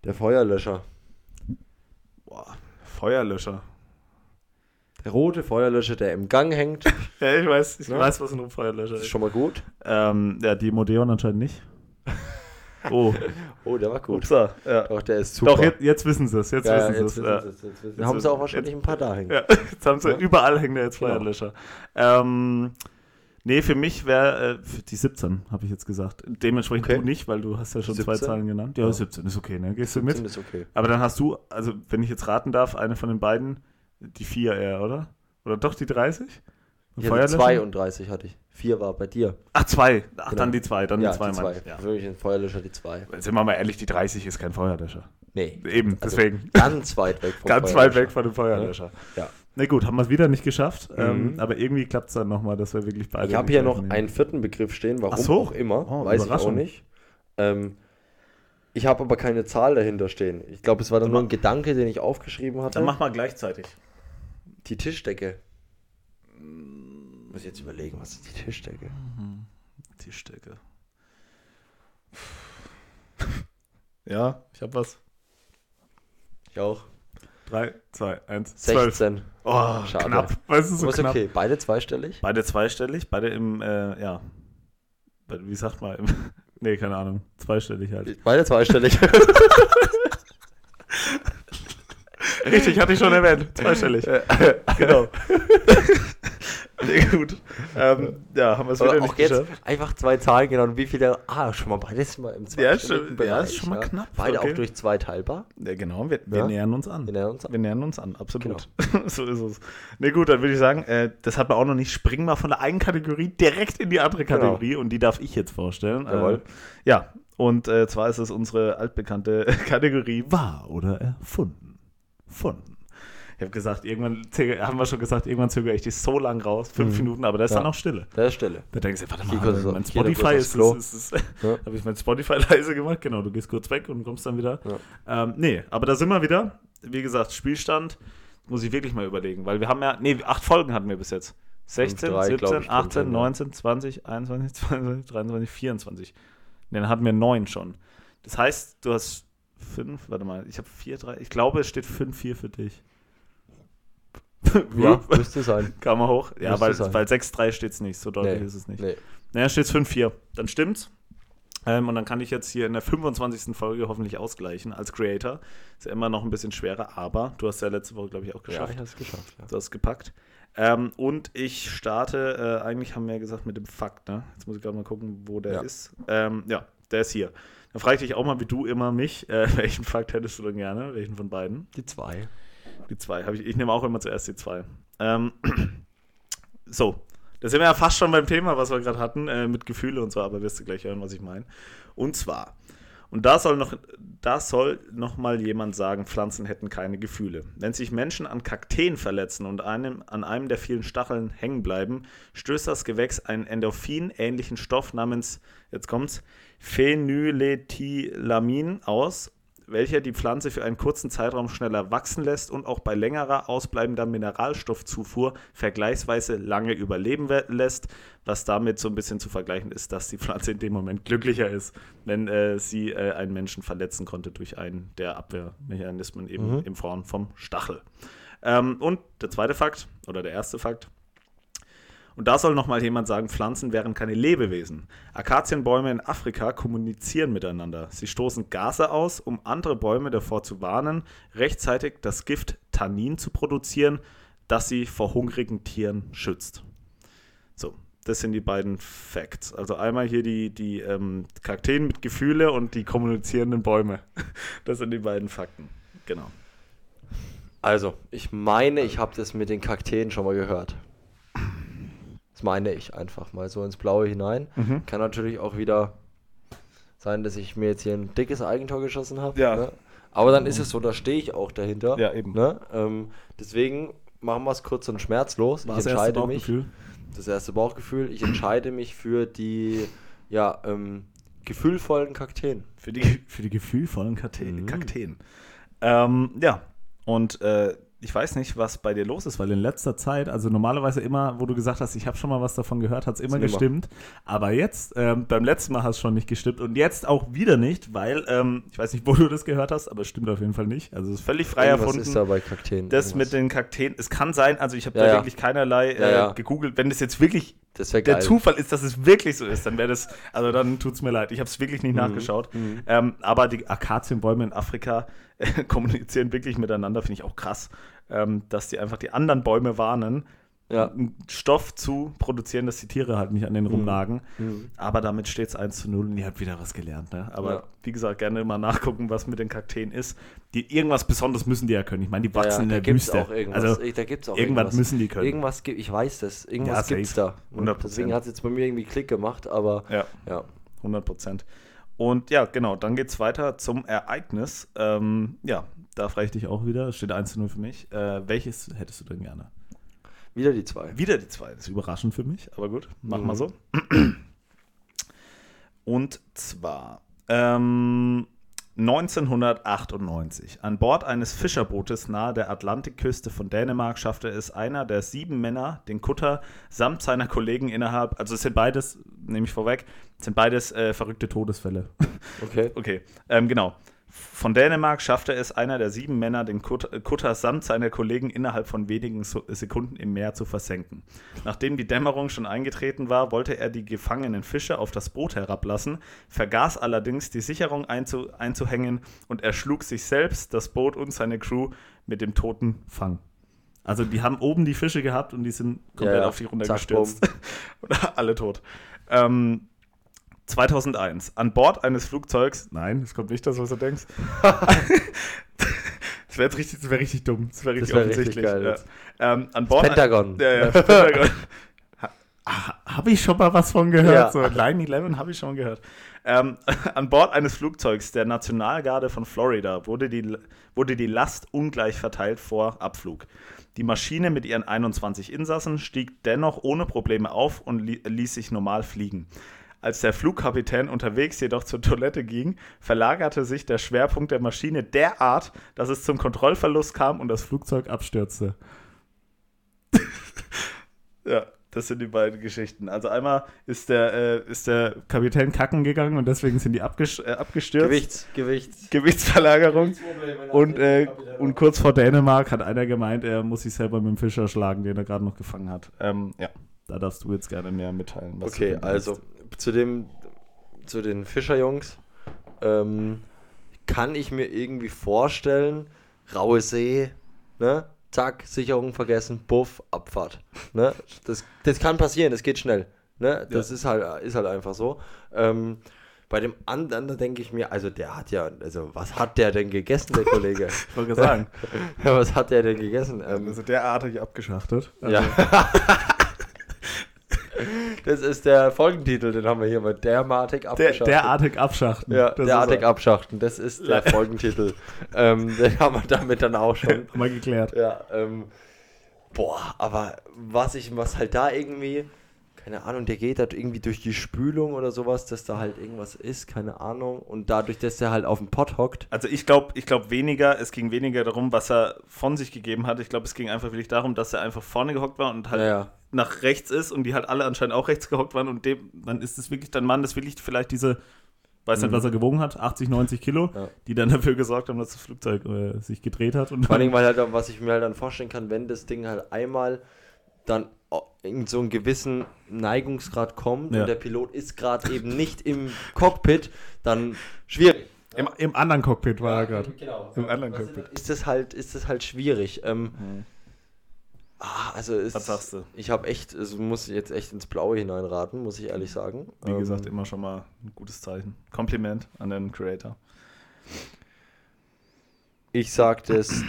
Der Feuerlöscher. Boah, Feuerlöscher. Der rote Feuerlöscher, der im Gang hängt. ja, ich weiß, ich ja? weiß, was ein Feuerlöscher ist. Das ist schon mal gut. Ähm, ja, die Modeon anscheinend nicht. Oh. oh, der war gut. Upsa, ja. Doch, der ist super. Doch, jetzt, jetzt wissen sie es. Jetzt ja, wissen sie es. Ja. Jetzt haben sie auch wahrscheinlich jetzt, ein paar da hängen. Ja, jetzt haben sie ja. überall hängen jetzt genau. Feuerlöscher. Genau. Ähm, nee, für mich wäre äh, die 17, habe ich jetzt gesagt. Dementsprechend okay. du nicht, weil du hast ja schon 17? zwei Zahlen genannt. Ja, 17 ist okay, ne? Gehst du mit? ist okay. Aber dann hast du, also wenn ich jetzt raten darf, eine von den beiden, die 4 eher, oder? Oder doch die 30? Ich hatte 32 hatte ich. Vier war bei dir. Ach, zwei. Ach, genau. dann die zwei. Dann ja, die zwei. Die zwei. Ja. Wirklich ein Feuerlöscher, die zwei. Sind wir mal ehrlich, die 30 ist kein Feuerlöscher. Nee. Eben, also deswegen. Ganz weit weg vom Ganz weit weg von dem Feuerlöscher. Ja. Na gut, haben wir es wieder nicht geschafft. Mhm. Ähm, aber irgendwie klappt es dann nochmal, dass wir wirklich beide. Ich habe hier noch nehmen. einen vierten Begriff stehen, warum so. auch immer. Oh, weiß ich auch nicht. Ähm, ich habe aber keine Zahl dahinter stehen. Ich glaube, es war dann, dann nur ein Gedanke, den ich aufgeschrieben hatte. Dann mach mal gleichzeitig. Die Tischdecke. Muss ich jetzt überlegen, was ist die Tischdecke? Mhm. Tischdecke. ja, ich habe was. Ich auch. 3, 2, 1, 16. Oh, Schade. knapp. Weißt du, so knapp. okay. Beide zweistellig? Beide zweistellig, beide im, äh, ja. Wie sagt man? Im, nee, keine Ahnung. Zweistellig halt. Beide zweistellig. Richtig, hatte ich schon erwähnt. Zweistellig. genau. Sehr gut. Ähm, ja, haben wir es wieder nicht auch jetzt geschafft. einfach zwei Zahlen genommen. Wie viele? Ah, schon mal beides mal im zweiten ja, schon, ja, ist schon mal knapp. Beide okay. auch durch zwei teilbar. Ja, genau. Wir, wir ja. nähern uns an. Wir nähern uns an. Wir nähern uns an, absolut. Genau. so ist es. Ne, gut, dann würde ich sagen, äh, das hat man auch noch nicht. Springen wir von der einen Kategorie direkt in die andere genau. Kategorie genau. und die darf ich jetzt vorstellen. Jawohl. Äh, ja, und äh, zwar ist es unsere altbekannte Kategorie Wahr oder erfunden. Funden. Ich habe gesagt, irgendwann haben wir schon gesagt, irgendwann zögere ich die so lang raus, fünf mhm. Minuten, aber da ist ja. dann auch Stille. Da ist Stille. Da denkst du, warte mal, mein Spotify ist, ist, ist, ist ja. habe ich mein Spotify leise gemacht, genau, du gehst kurz weg und kommst dann wieder. Ja. Ähm, nee, aber da sind wir wieder. Wie gesagt, Spielstand, muss ich wirklich mal überlegen, weil wir haben ja, nee, acht Folgen hatten wir bis jetzt. 16, 3, 17, 18, 19, 20, 21, 22, 23, 24. Nee, dann hatten wir neun schon. Das heißt, du hast fünf, warte mal, ich habe vier, drei, ich glaube, es steht fünf, vier für dich. ja, müsste sein. Kam mal hoch. Ja, weil, weil 6-3 steht es nicht, so deutlich nee. ist es nicht. Nee. Naja, steht es 5-4. Dann stimmt's. Ähm, und dann kann ich jetzt hier in der 25. Folge hoffentlich ausgleichen als Creator. Ist ja immer noch ein bisschen schwerer, aber du hast ja letzte Woche, glaube ich, auch geschafft. Ja, ich habe es geschafft. Ja. Du hast es gepackt. Ähm, und ich starte, äh, eigentlich haben wir ja gesagt mit dem Fakt, ne? Jetzt muss ich gerade mal gucken, wo der ja. ist. Ähm, ja, der ist hier. Dann frage ich dich auch mal, wie du immer mich, äh, welchen Fakt hättest du denn gerne? Welchen von beiden? Die zwei. Die zwei. Ich, ich nehme auch immer zuerst die zwei. Ähm, so, da sind wir ja fast schon beim Thema, was wir gerade hatten, äh, mit Gefühle und so, aber wirst du gleich hören, was ich meine. Und zwar, und da soll noch, da soll noch mal jemand sagen, Pflanzen hätten keine Gefühle. Wenn sich Menschen an Kakteen verletzen und einem, an einem der vielen Stacheln hängen bleiben, stößt das Gewächs einen Endorphin-ähnlichen Stoff namens, jetzt kommt's, Phenylethylamin aus welcher die Pflanze für einen kurzen Zeitraum schneller wachsen lässt und auch bei längerer ausbleibender Mineralstoffzufuhr vergleichsweise lange überleben lässt, was damit so ein bisschen zu vergleichen ist, dass die Pflanze in dem Moment glücklicher ist, wenn äh, sie äh, einen Menschen verletzen konnte durch einen der Abwehrmechanismen eben mhm. im Form vom Stachel. Ähm, und der zweite Fakt oder der erste Fakt, und da soll nochmal jemand sagen, Pflanzen wären keine Lebewesen. Akazienbäume in Afrika kommunizieren miteinander. Sie stoßen Gase aus, um andere Bäume davor zu warnen, rechtzeitig das Gift Tannin zu produzieren, das sie vor hungrigen Tieren schützt. So, das sind die beiden Facts. Also einmal hier die, die ähm, Kakteen mit Gefühle und die kommunizierenden Bäume. Das sind die beiden Fakten. Genau. Also, ich meine, ich habe das mit den Kakteen schon mal gehört meine ich einfach mal so ins Blaue hinein. Mhm. Kann natürlich auch wieder sein, dass ich mir jetzt hier ein dickes Eigentor geschossen habe. Ja. Ne? Aber dann ist es so, da stehe ich auch dahinter. Ja, eben. Ne? Ähm, deswegen machen wir es kurz und schmerzlos. War ich das entscheide mich. Das erste Bauchgefühl. Ich entscheide mich für die ja, ähm, gefühlvollen Kakteen. Für die, für die gefühlvollen Kakteen. Mhm. Kakteen. Ähm, ja, und äh, ich weiß nicht, was bei dir los ist, weil in letzter Zeit, also normalerweise immer, wo du gesagt hast, ich habe schon mal was davon gehört, hat es immer gestimmt. Aber jetzt, ähm, beim letzten Mal hat es schon nicht gestimmt und jetzt auch wieder nicht, weil, ähm, ich weiß nicht, wo du das gehört hast, aber es stimmt auf jeden Fall nicht. Also es ist völlig frei Irgendwas erfunden. ist da bei Kakteen. Das Irgendwas. mit den Kakteen, es kann sein, also ich habe ja, da ja. wirklich keinerlei äh, ja, gegoogelt, wenn das jetzt wirklich der geil. Zufall ist, dass es wirklich so ist, dann wäre das, also dann tut es mir leid. Ich habe es wirklich nicht mhm. nachgeschaut. Mhm. Ähm, aber die Akazienbäume in Afrika äh, kommunizieren wirklich miteinander, finde ich auch krass, ähm, dass die einfach die anderen Bäume warnen, ja. Stoff zu produzieren, dass die Tiere halt nicht an den mhm. rumnagen. Mhm. Aber damit steht es 1 zu 0 und ihr habt wieder was gelernt. Ne? Aber ja. wie gesagt, gerne mal nachgucken, was mit den Kakteen ist. Die, irgendwas Besonderes müssen die ja können. Ich meine, die wachsen ja, in der Wüste. Auch irgendwas. Also, da gibt's auch irgendwas, irgendwas müssen die können. Irgendwas gibt, ich weiß das. Irgendwas ja, gibt es da. deswegen hat es jetzt bei mir irgendwie Klick gemacht, aber ja. ja. 100 Prozent. Und ja, genau, dann geht es weiter zum Ereignis. Ähm, ja, da frage ich dich auch wieder. Es steht 1 zu 0 für mich. Äh, welches hättest du denn gerne? Wieder die zwei. Wieder die zwei. Das ist überraschend für mich, aber gut, machen wir mhm. so. Und zwar ähm, 1998. An Bord eines Fischerbootes nahe der Atlantikküste von Dänemark schaffte es einer der sieben Männer, den Kutter, samt seiner Kollegen innerhalb, also es sind beides, nehme ich vorweg, sind beides äh, verrückte Todesfälle. Okay. okay, ähm, genau. Von Dänemark schaffte es einer der sieben Männer, den Kutter samt seiner Kollegen innerhalb von wenigen Sekunden im Meer zu versenken. Nachdem die Dämmerung schon eingetreten war, wollte er die gefangenen Fische auf das Boot herablassen, vergaß allerdings die Sicherung einzu einzuhängen und erschlug sich selbst, das Boot und seine Crew mit dem toten Fang. Also die haben oben die Fische gehabt und die sind komplett ja, auf die runtergestürzt. alle tot. Ähm, 2001. An Bord eines Flugzeugs. Nein, es kommt nicht das, was du denkst. das wäre richtig, wär richtig dumm. Das wäre richtig wär offensichtlich. Richtig geil, ja. ähm, an Bord Pentagon. Ja, ja, Pentagon. habe ich schon mal was von gehört. Ja. So 9-11 habe ich schon gehört. Ähm, an Bord eines Flugzeugs der Nationalgarde von Florida wurde die, wurde die Last ungleich verteilt vor Abflug. Die Maschine mit ihren 21 Insassen stieg dennoch ohne Probleme auf und li ließ sich normal fliegen. Als der Flugkapitän unterwegs jedoch zur Toilette ging, verlagerte sich der Schwerpunkt der Maschine derart, dass es zum Kontrollverlust kam und das Flugzeug abstürzte. ja, das sind die beiden Geschichten. Also einmal ist der, äh, ist der Kapitän kacken gegangen und deswegen sind die abges äh, abgestürzt. Gewichts, Gewichts. Gewichtsverlagerung. Und, äh, und kurz vor Dänemark hat einer gemeint, er muss sich selber mit dem Fischer schlagen, den er gerade noch gefangen hat. Ähm, ja, da darfst du jetzt gerne mehr mitteilen. okay, also zu dem, zu den Fischerjungs, ähm, kann ich mir irgendwie vorstellen, raue See, ne? Zack, Sicherung vergessen, Buff, Abfahrt. Ne? Das, das kann passieren, das geht schnell. Ne? Das ja. ist, halt, ist halt einfach so. Ähm, bei dem anderen, da denke ich mir, also der hat ja, also was hat der denn gegessen, der Kollege? ich wollte sagen. was hat der denn gegessen? Ähm, also derartig abgeschachtet. Also. Ja. Das ist der Folgentitel, den haben wir hier mal. Derartig abschachten. Der, derartig abschachten. Ja, das derartig abschachten. Das ist der Folgentitel. ähm, den haben wir damit dann auch schon. mal geklärt. Ja, ähm, boah, aber was ich, was halt da irgendwie, keine Ahnung, der geht halt irgendwie durch die Spülung oder sowas, dass da halt irgendwas ist, keine Ahnung. Und dadurch, dass der halt auf dem Pott hockt. Also ich glaube, ich glaube weniger, es ging weniger darum, was er von sich gegeben hat. Ich glaube, es ging einfach wirklich darum, dass er einfach vorne gehockt war und halt ja, ja nach rechts ist und die halt alle anscheinend auch rechts gehockt waren und dem, dann ist es wirklich dein Mann, das wirklich vielleicht diese, weiß nicht, mhm. was er gewogen hat, 80, 90 Kilo, ja. die dann dafür gesorgt haben, dass das Flugzeug äh, sich gedreht hat. Und Vor allem, weil halt, was ich mir halt dann vorstellen kann, wenn das Ding halt einmal dann in so einen gewissen Neigungsgrad kommt ja. und der Pilot ist gerade eben nicht im Cockpit, dann schwierig. Im, Im, anderen Cockpit war ja, er gerade. Genau. Im anderen Cockpit. Ist das halt, ist das halt schwierig. Ähm, mhm. Ah, also ist, Was sagst du? Ich habe echt, also muss jetzt echt ins Blaue hineinraten, muss ich ehrlich sagen. Wie ähm, gesagt, immer schon mal ein gutes Zeichen. Kompliment an den Creator. Ich sag das.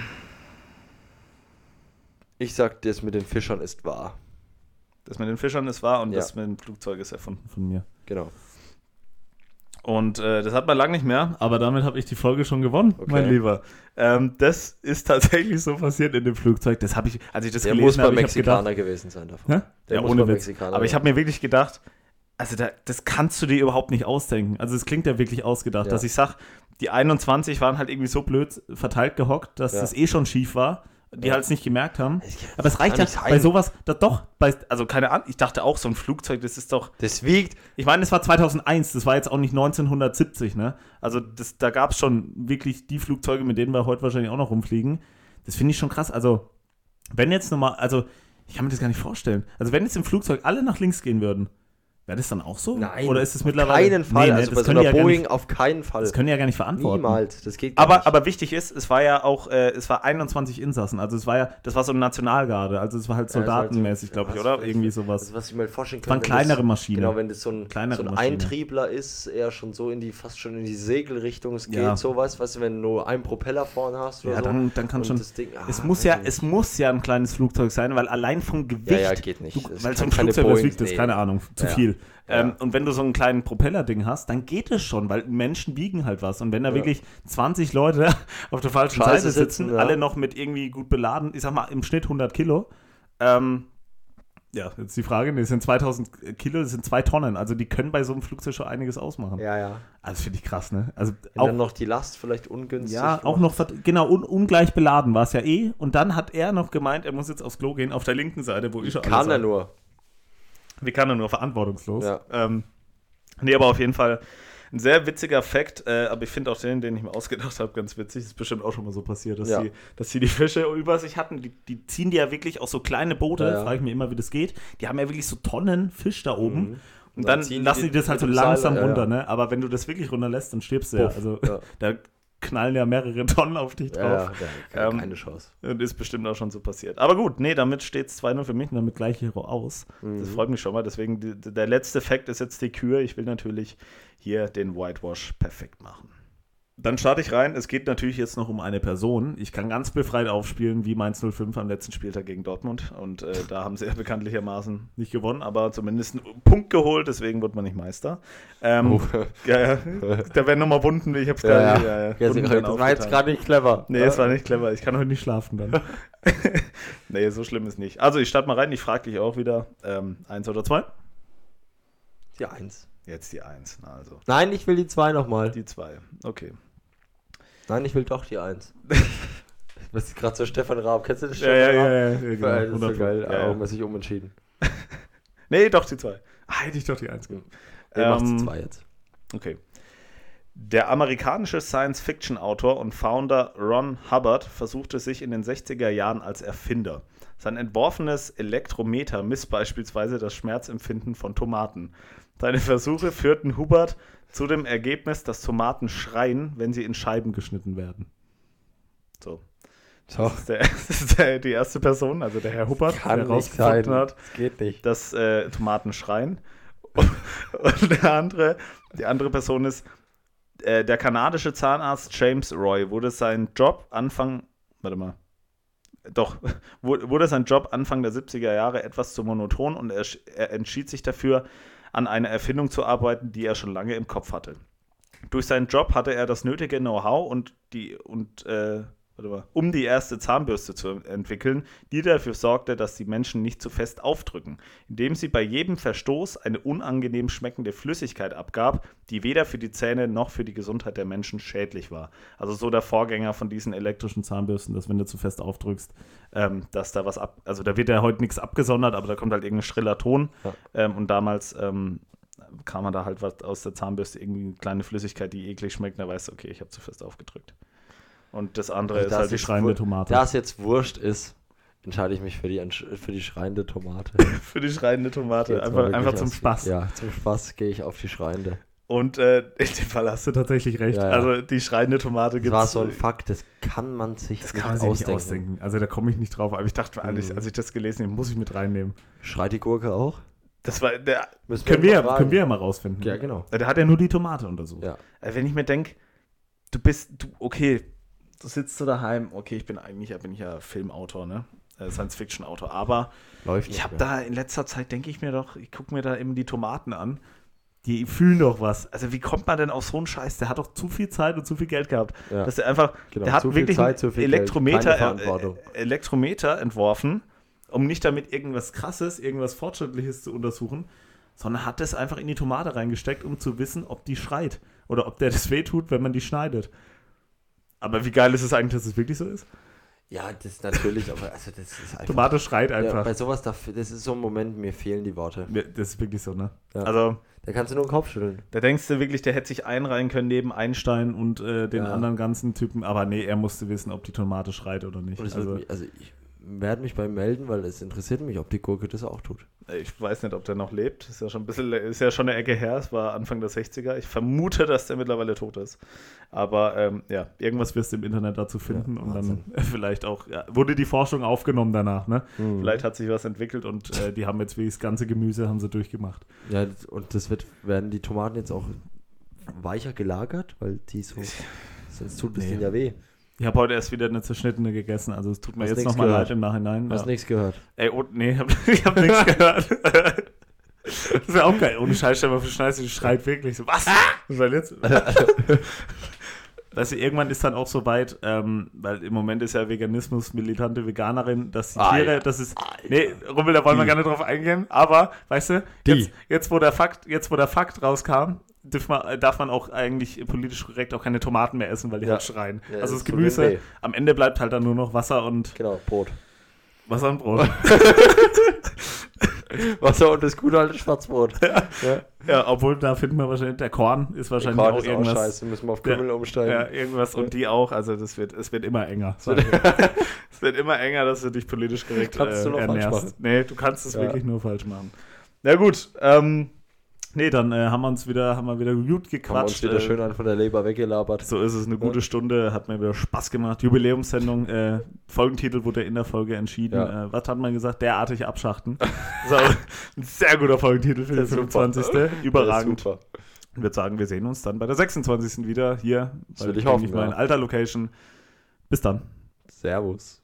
ich sag, das mit den Fischern ist wahr. Das mit den Fischern ist wahr und ja. das mit dem Flugzeug ist erfunden von mir. Genau. Und äh, das hat man lange nicht mehr, aber damit habe ich die Folge schon gewonnen, okay. mein Lieber. Ähm, das ist tatsächlich so passiert in dem Flugzeug. Das habe ich, als ich das Der gelesen habe, muss bei Mexikaner gedacht, gewesen sein davon. Der ja, muss ohne Witz. Mexikaner aber ich habe mir wirklich gedacht, also da, das kannst du dir überhaupt nicht ausdenken. Also es klingt ja wirklich ausgedacht, ja. dass ich sage, die 21 waren halt irgendwie so blöd verteilt gehockt, dass ja. das eh schon schief war die halt es nicht gemerkt haben. Aber es reicht ja bei sowas, da, doch, bei, also keine Ahnung, ich dachte auch, so ein Flugzeug, das ist doch. Das wiegt. Ich meine, das war 2001, das war jetzt auch nicht 1970, ne? Also das, da gab es schon wirklich die Flugzeuge, mit denen wir heute wahrscheinlich auch noch rumfliegen. Das finde ich schon krass. Also, wenn jetzt nochmal, also, ich kann mir das gar nicht vorstellen. Also, wenn jetzt im Flugzeug alle nach links gehen würden, Wäre das dann auch so? Nein. Oder ist es mittlerweile. Auf keinen Fall. Nee, also bei so einer Boeing nicht, auf keinen Fall. Das können die ja gar nicht verantworten. Niemals. Das geht aber, nicht. aber wichtig ist, es war ja auch, äh, es war 21 Insassen. Also es war ja, das war so eine Nationalgarde. Also es war halt soldatenmäßig, halt so, glaube ich, oder? Irgendwie sowas. Also was ich mir vorstellen kann. Es waren kleinere das, Maschinen. Genau, wenn das so ein, so ein Eintriebler ist, eher schon so in die, fast schon in die Segelrichtung. Es geht ja. sowas, weißt du, wenn du nur einen Propeller vorne hast oder ja, so. dann, dann kann schon. Ding, ah, es, muss ja, es muss ja ein kleines Flugzeug sein, weil allein vom Gewicht. Ja, ja geht nicht. Du, weil so ein Flugzeug, das wiegt, ist keine Ahnung, zu viel. Ähm, und wenn du so einen kleinen Propellerding hast, dann geht es schon, weil Menschen wiegen halt was. Und wenn da ja. wirklich 20 Leute auf der falschen Scheiße Seite sitzen, sitzen ja. alle noch mit irgendwie gut beladen, ich sag mal im Schnitt 100 Kilo, ähm, ja, jetzt die Frage, das sind 2000 Kilo, das sind zwei Tonnen. Also die können bei so einem Flugzeug schon einiges ausmachen. Ja, ja. Also finde ich krass, ne? Also Wenn auch, dann noch die Last vielleicht ungünstig. Ja, auch noch, genau, un, ungleich beladen war es ja eh. Und dann hat er noch gemeint, er muss jetzt aufs Klo gehen, auf der linken Seite, wo ich schon Kann er nur. Wie kann er nur verantwortungslos? Ja. Ähm, nee, aber auf jeden Fall ein sehr witziger Fakt, äh, aber ich finde auch den, den ich mir ausgedacht habe, ganz witzig. Das ist bestimmt auch schon mal so passiert, dass, ja. die, dass die die Fische über sich hatten. Die, die ziehen die ja wirklich auch so kleine Boote, ja, frage ich mich immer, wie das geht. Die haben ja wirklich so Tonnen Fisch da oben. Mhm. Und dann, dann lassen die, die das halt so langsam Seile, runter, ne? Aber wenn du das wirklich runterlässt, dann stirbst du ja. Also da knallen ja mehrere Tonnen auf dich drauf. Ja, ja, keine ähm, Chance. Und ist bestimmt auch schon so passiert. Aber gut, nee, damit steht es 2-0 für mich und damit gleich Hero aus. Mhm. Das freut mich schon mal. Deswegen, die, der letzte Fakt ist jetzt die Kür. Ich will natürlich hier den Whitewash perfekt machen. Dann starte ich rein. Es geht natürlich jetzt noch um eine Person. Ich kann ganz befreit aufspielen wie Mainz 05 am letzten Spieltag gegen Dortmund. Und äh, da haben sie ja bekanntlichermaßen nicht gewonnen, aber zumindest einen Punkt geholt. Deswegen wird man nicht Meister. Ähm, oh. ja, ja. Da werden nochmal Wunden. Ich hab's ja, gerade. Ja, ja. ja, ja das war jetzt gerade nicht clever. Nee, es war nicht clever. Ich kann heute nicht schlafen dann. nee, so schlimm ist nicht. Also, ich starte mal rein. Ich frage dich auch wieder. Ähm, eins oder zwei? Die Eins. Jetzt die 1. Also. Nein, ich will die 2 nochmal. Die 2, okay. Nein, ich will doch die 1. Was ist gerade so Stefan Raab? Kennst du das Stefan ja, ja, Raab? Ja, ja, ja, genau. Das ist so geil. Ja, ja. sich umentschieden. nee, doch die 2. Ah, hätte ich doch die 1 gemacht. Er ähm, macht die 2 jetzt. Okay. Der amerikanische Science-Fiction-Autor und Founder Ron Hubbard versuchte sich in den 60er Jahren als Erfinder. Sein entworfenes Elektrometer misst beispielsweise das Schmerzempfinden von Tomaten. Seine Versuche führten Hubert zu dem Ergebnis, dass Tomaten schreien, wenn sie in Scheiben geschnitten werden. So. So. Das ist, der, das ist der, die erste Person, also der Herr Hubbard, der herausgefunden hat, das geht nicht. dass äh, Tomaten schreien. Und, und der andere, die andere Person ist, äh, der kanadische Zahnarzt James Roy wurde sein Job Anfang, warte mal, doch, wurde sein Job Anfang der 70er Jahre etwas zu monoton und er, er entschied sich dafür, an einer Erfindung zu arbeiten, die er schon lange im Kopf hatte. Durch seinen Job hatte er das nötige Know-how und die und äh, mal, um die erste Zahnbürste zu entwickeln, die dafür sorgte, dass die Menschen nicht zu fest aufdrücken, indem sie bei jedem Verstoß eine unangenehm schmeckende Flüssigkeit abgab, die weder für die Zähne noch für die Gesundheit der Menschen schädlich war. Also so der Vorgänger von diesen elektrischen Zahnbürsten, dass wenn du zu fest aufdrückst, ähm, dass da was ab, also da wird ja heute nichts abgesondert, aber da kommt halt irgendein schriller Ton ja. ähm, und damals ähm, kam man da halt was aus der Zahnbürste, irgendwie eine kleine Flüssigkeit, die eklig schmeckt, da weißt du, okay, ich habe zu fest aufgedrückt. Und das andere also ist halt die schreiende Tomate. Da es jetzt wurscht ist, entscheide ich mich für die, für die schreiende Tomate. für die schreiende Tomate. Einfach, einfach zum Spaß. Ja, zum Spaß gehe ich auf die schreiende. Und äh, in dem Fall hast du tatsächlich recht. Ja, ja. Also die schreiende Tomate gibt es. Das war so ein Fakt, das kann man sich das nicht, man sich ausdenken. nicht ausdenken. Also da komme ich nicht drauf. Aber ich dachte, mhm. als ich das gelesen habe, muss ich mit reinnehmen. Schreit die Gurke auch? Das war, der, können, wir, können wir ja mal rausfinden. Ja, genau. Der hat ja nur die Tomate untersucht. Ja. Äh, wenn ich mir denke, du bist, du, okay, du sitzt so daheim, okay, ich bin eigentlich bin ich ja Filmautor, ne? Äh, Science-Fiction-Autor, aber Läuft ich habe da in letzter Zeit, denke ich mir doch, ich gucke mir da eben die Tomaten an. Die fühlen doch was. Also wie kommt man denn auf so einen Scheiß? Der hat doch zu viel Zeit und zu viel Geld gehabt. Ja. Dass er einfach, genau, der hat wirklich Zeit, Elektrometer, äh, Elektrometer entworfen, um nicht damit irgendwas Krasses, irgendwas Fortschrittliches zu untersuchen, sondern hat es einfach in die Tomate reingesteckt, um zu wissen, ob die schreit oder ob der das wehtut, wenn man die schneidet. Aber wie geil ist es eigentlich, dass es wirklich so ist? Ja, das ist natürlich, aber also das ist einfach. Tomate schreit einfach. Ja, bei sowas, das ist so ein Moment, mir fehlen die Worte. Ja, das ist wirklich so, ne? Ja. Also. Da kannst du nur den Kopf schütteln. Da denkst du wirklich, der hätte sich einreihen können neben Einstein und äh, den anderen ganzen Typen, aber nee, er musste wissen, ob die Tomate schreit oder nicht. Also, mich, also ich, werde mich bei melden, weil es interessiert mich, ob die Gurke das auch tut. Ich weiß nicht, ob der noch lebt. Ist ja schon ein bisschen, ist ja schon eine Ecke her. Es war Anfang der 60er. Ich vermute, dass der mittlerweile tot ist. Aber ähm, ja, irgendwas wirst du im Internet dazu finden ja, und dann vielleicht auch, ja, wurde die Forschung aufgenommen danach, ne? Mhm. Vielleicht hat sich was entwickelt und äh, die haben jetzt wie das ganze Gemüse haben sie durchgemacht. Ja, und das wird, werden die Tomaten jetzt auch weicher gelagert, weil die so, sonst tut es nee. denen ja weh. Ich habe heute erst wieder eine zerschnittene gegessen, also es tut mir Hast jetzt nochmal leid im Nachhinein. Hast ja. nichts gehört? Ey, oh, nee, hab, ich habe nichts gehört. das wäre auch geil. Ohne Scheiß, stell mal für Scheiße, die schreit wirklich so, was? Was war jetzt? weißt du, irgendwann ist dann auch so weit, ähm, weil im Moment ist ja Veganismus militante Veganerin, dass die ah, Tiere, ja. das ist, nee, Rummel, da wollen die. wir gar nicht drauf eingehen, aber, weißt du, jetzt, jetzt, wo der Fakt, jetzt wo der Fakt rauskam, darf man, darf man auch eigentlich politisch korrekt auch keine Tomaten mehr essen, weil die ja. halt schreien. Ja, also das Gemüse, am Ende bleibt halt dann nur noch Wasser und. Genau, Brot. Wasser und Brot. Wasser und das gute alte Schwarzbrot. Ja. ja. ja. obwohl da finden wir wahrscheinlich, der Korn ist wahrscheinlich Korn auch ist irgendwas. Auch scheiße, müssen wir auf Kümmel ja, umsteigen. Ja, irgendwas und die auch. Also das wird, es wird immer enger. es wird immer enger, dass du dich politisch korrekt kannst äh, du noch ernährst. Falsch machen. Nee, du kannst es wirklich nur falsch machen. Na gut, ähm, Nee, dann äh, haben wir uns wieder, haben wir wieder gut gequatscht. Haben uns wieder äh, schön an von der Leber weggelabert. So ist es, eine gute. Stunde, hat mir wieder Spaß gemacht. Jubiläumssendung, äh, Folgentitel wurde in der Folge entschieden. Ja. Äh, was hat man gesagt? Derartig abschachten. so, ein sehr guter Folgentitel für den 25. Überragend. Super. Ich würde sagen, wir sehen uns dann bei der 26. wieder hier. Das würde ich hoffen. Ich ja. in alter Location. Bis dann. Servus.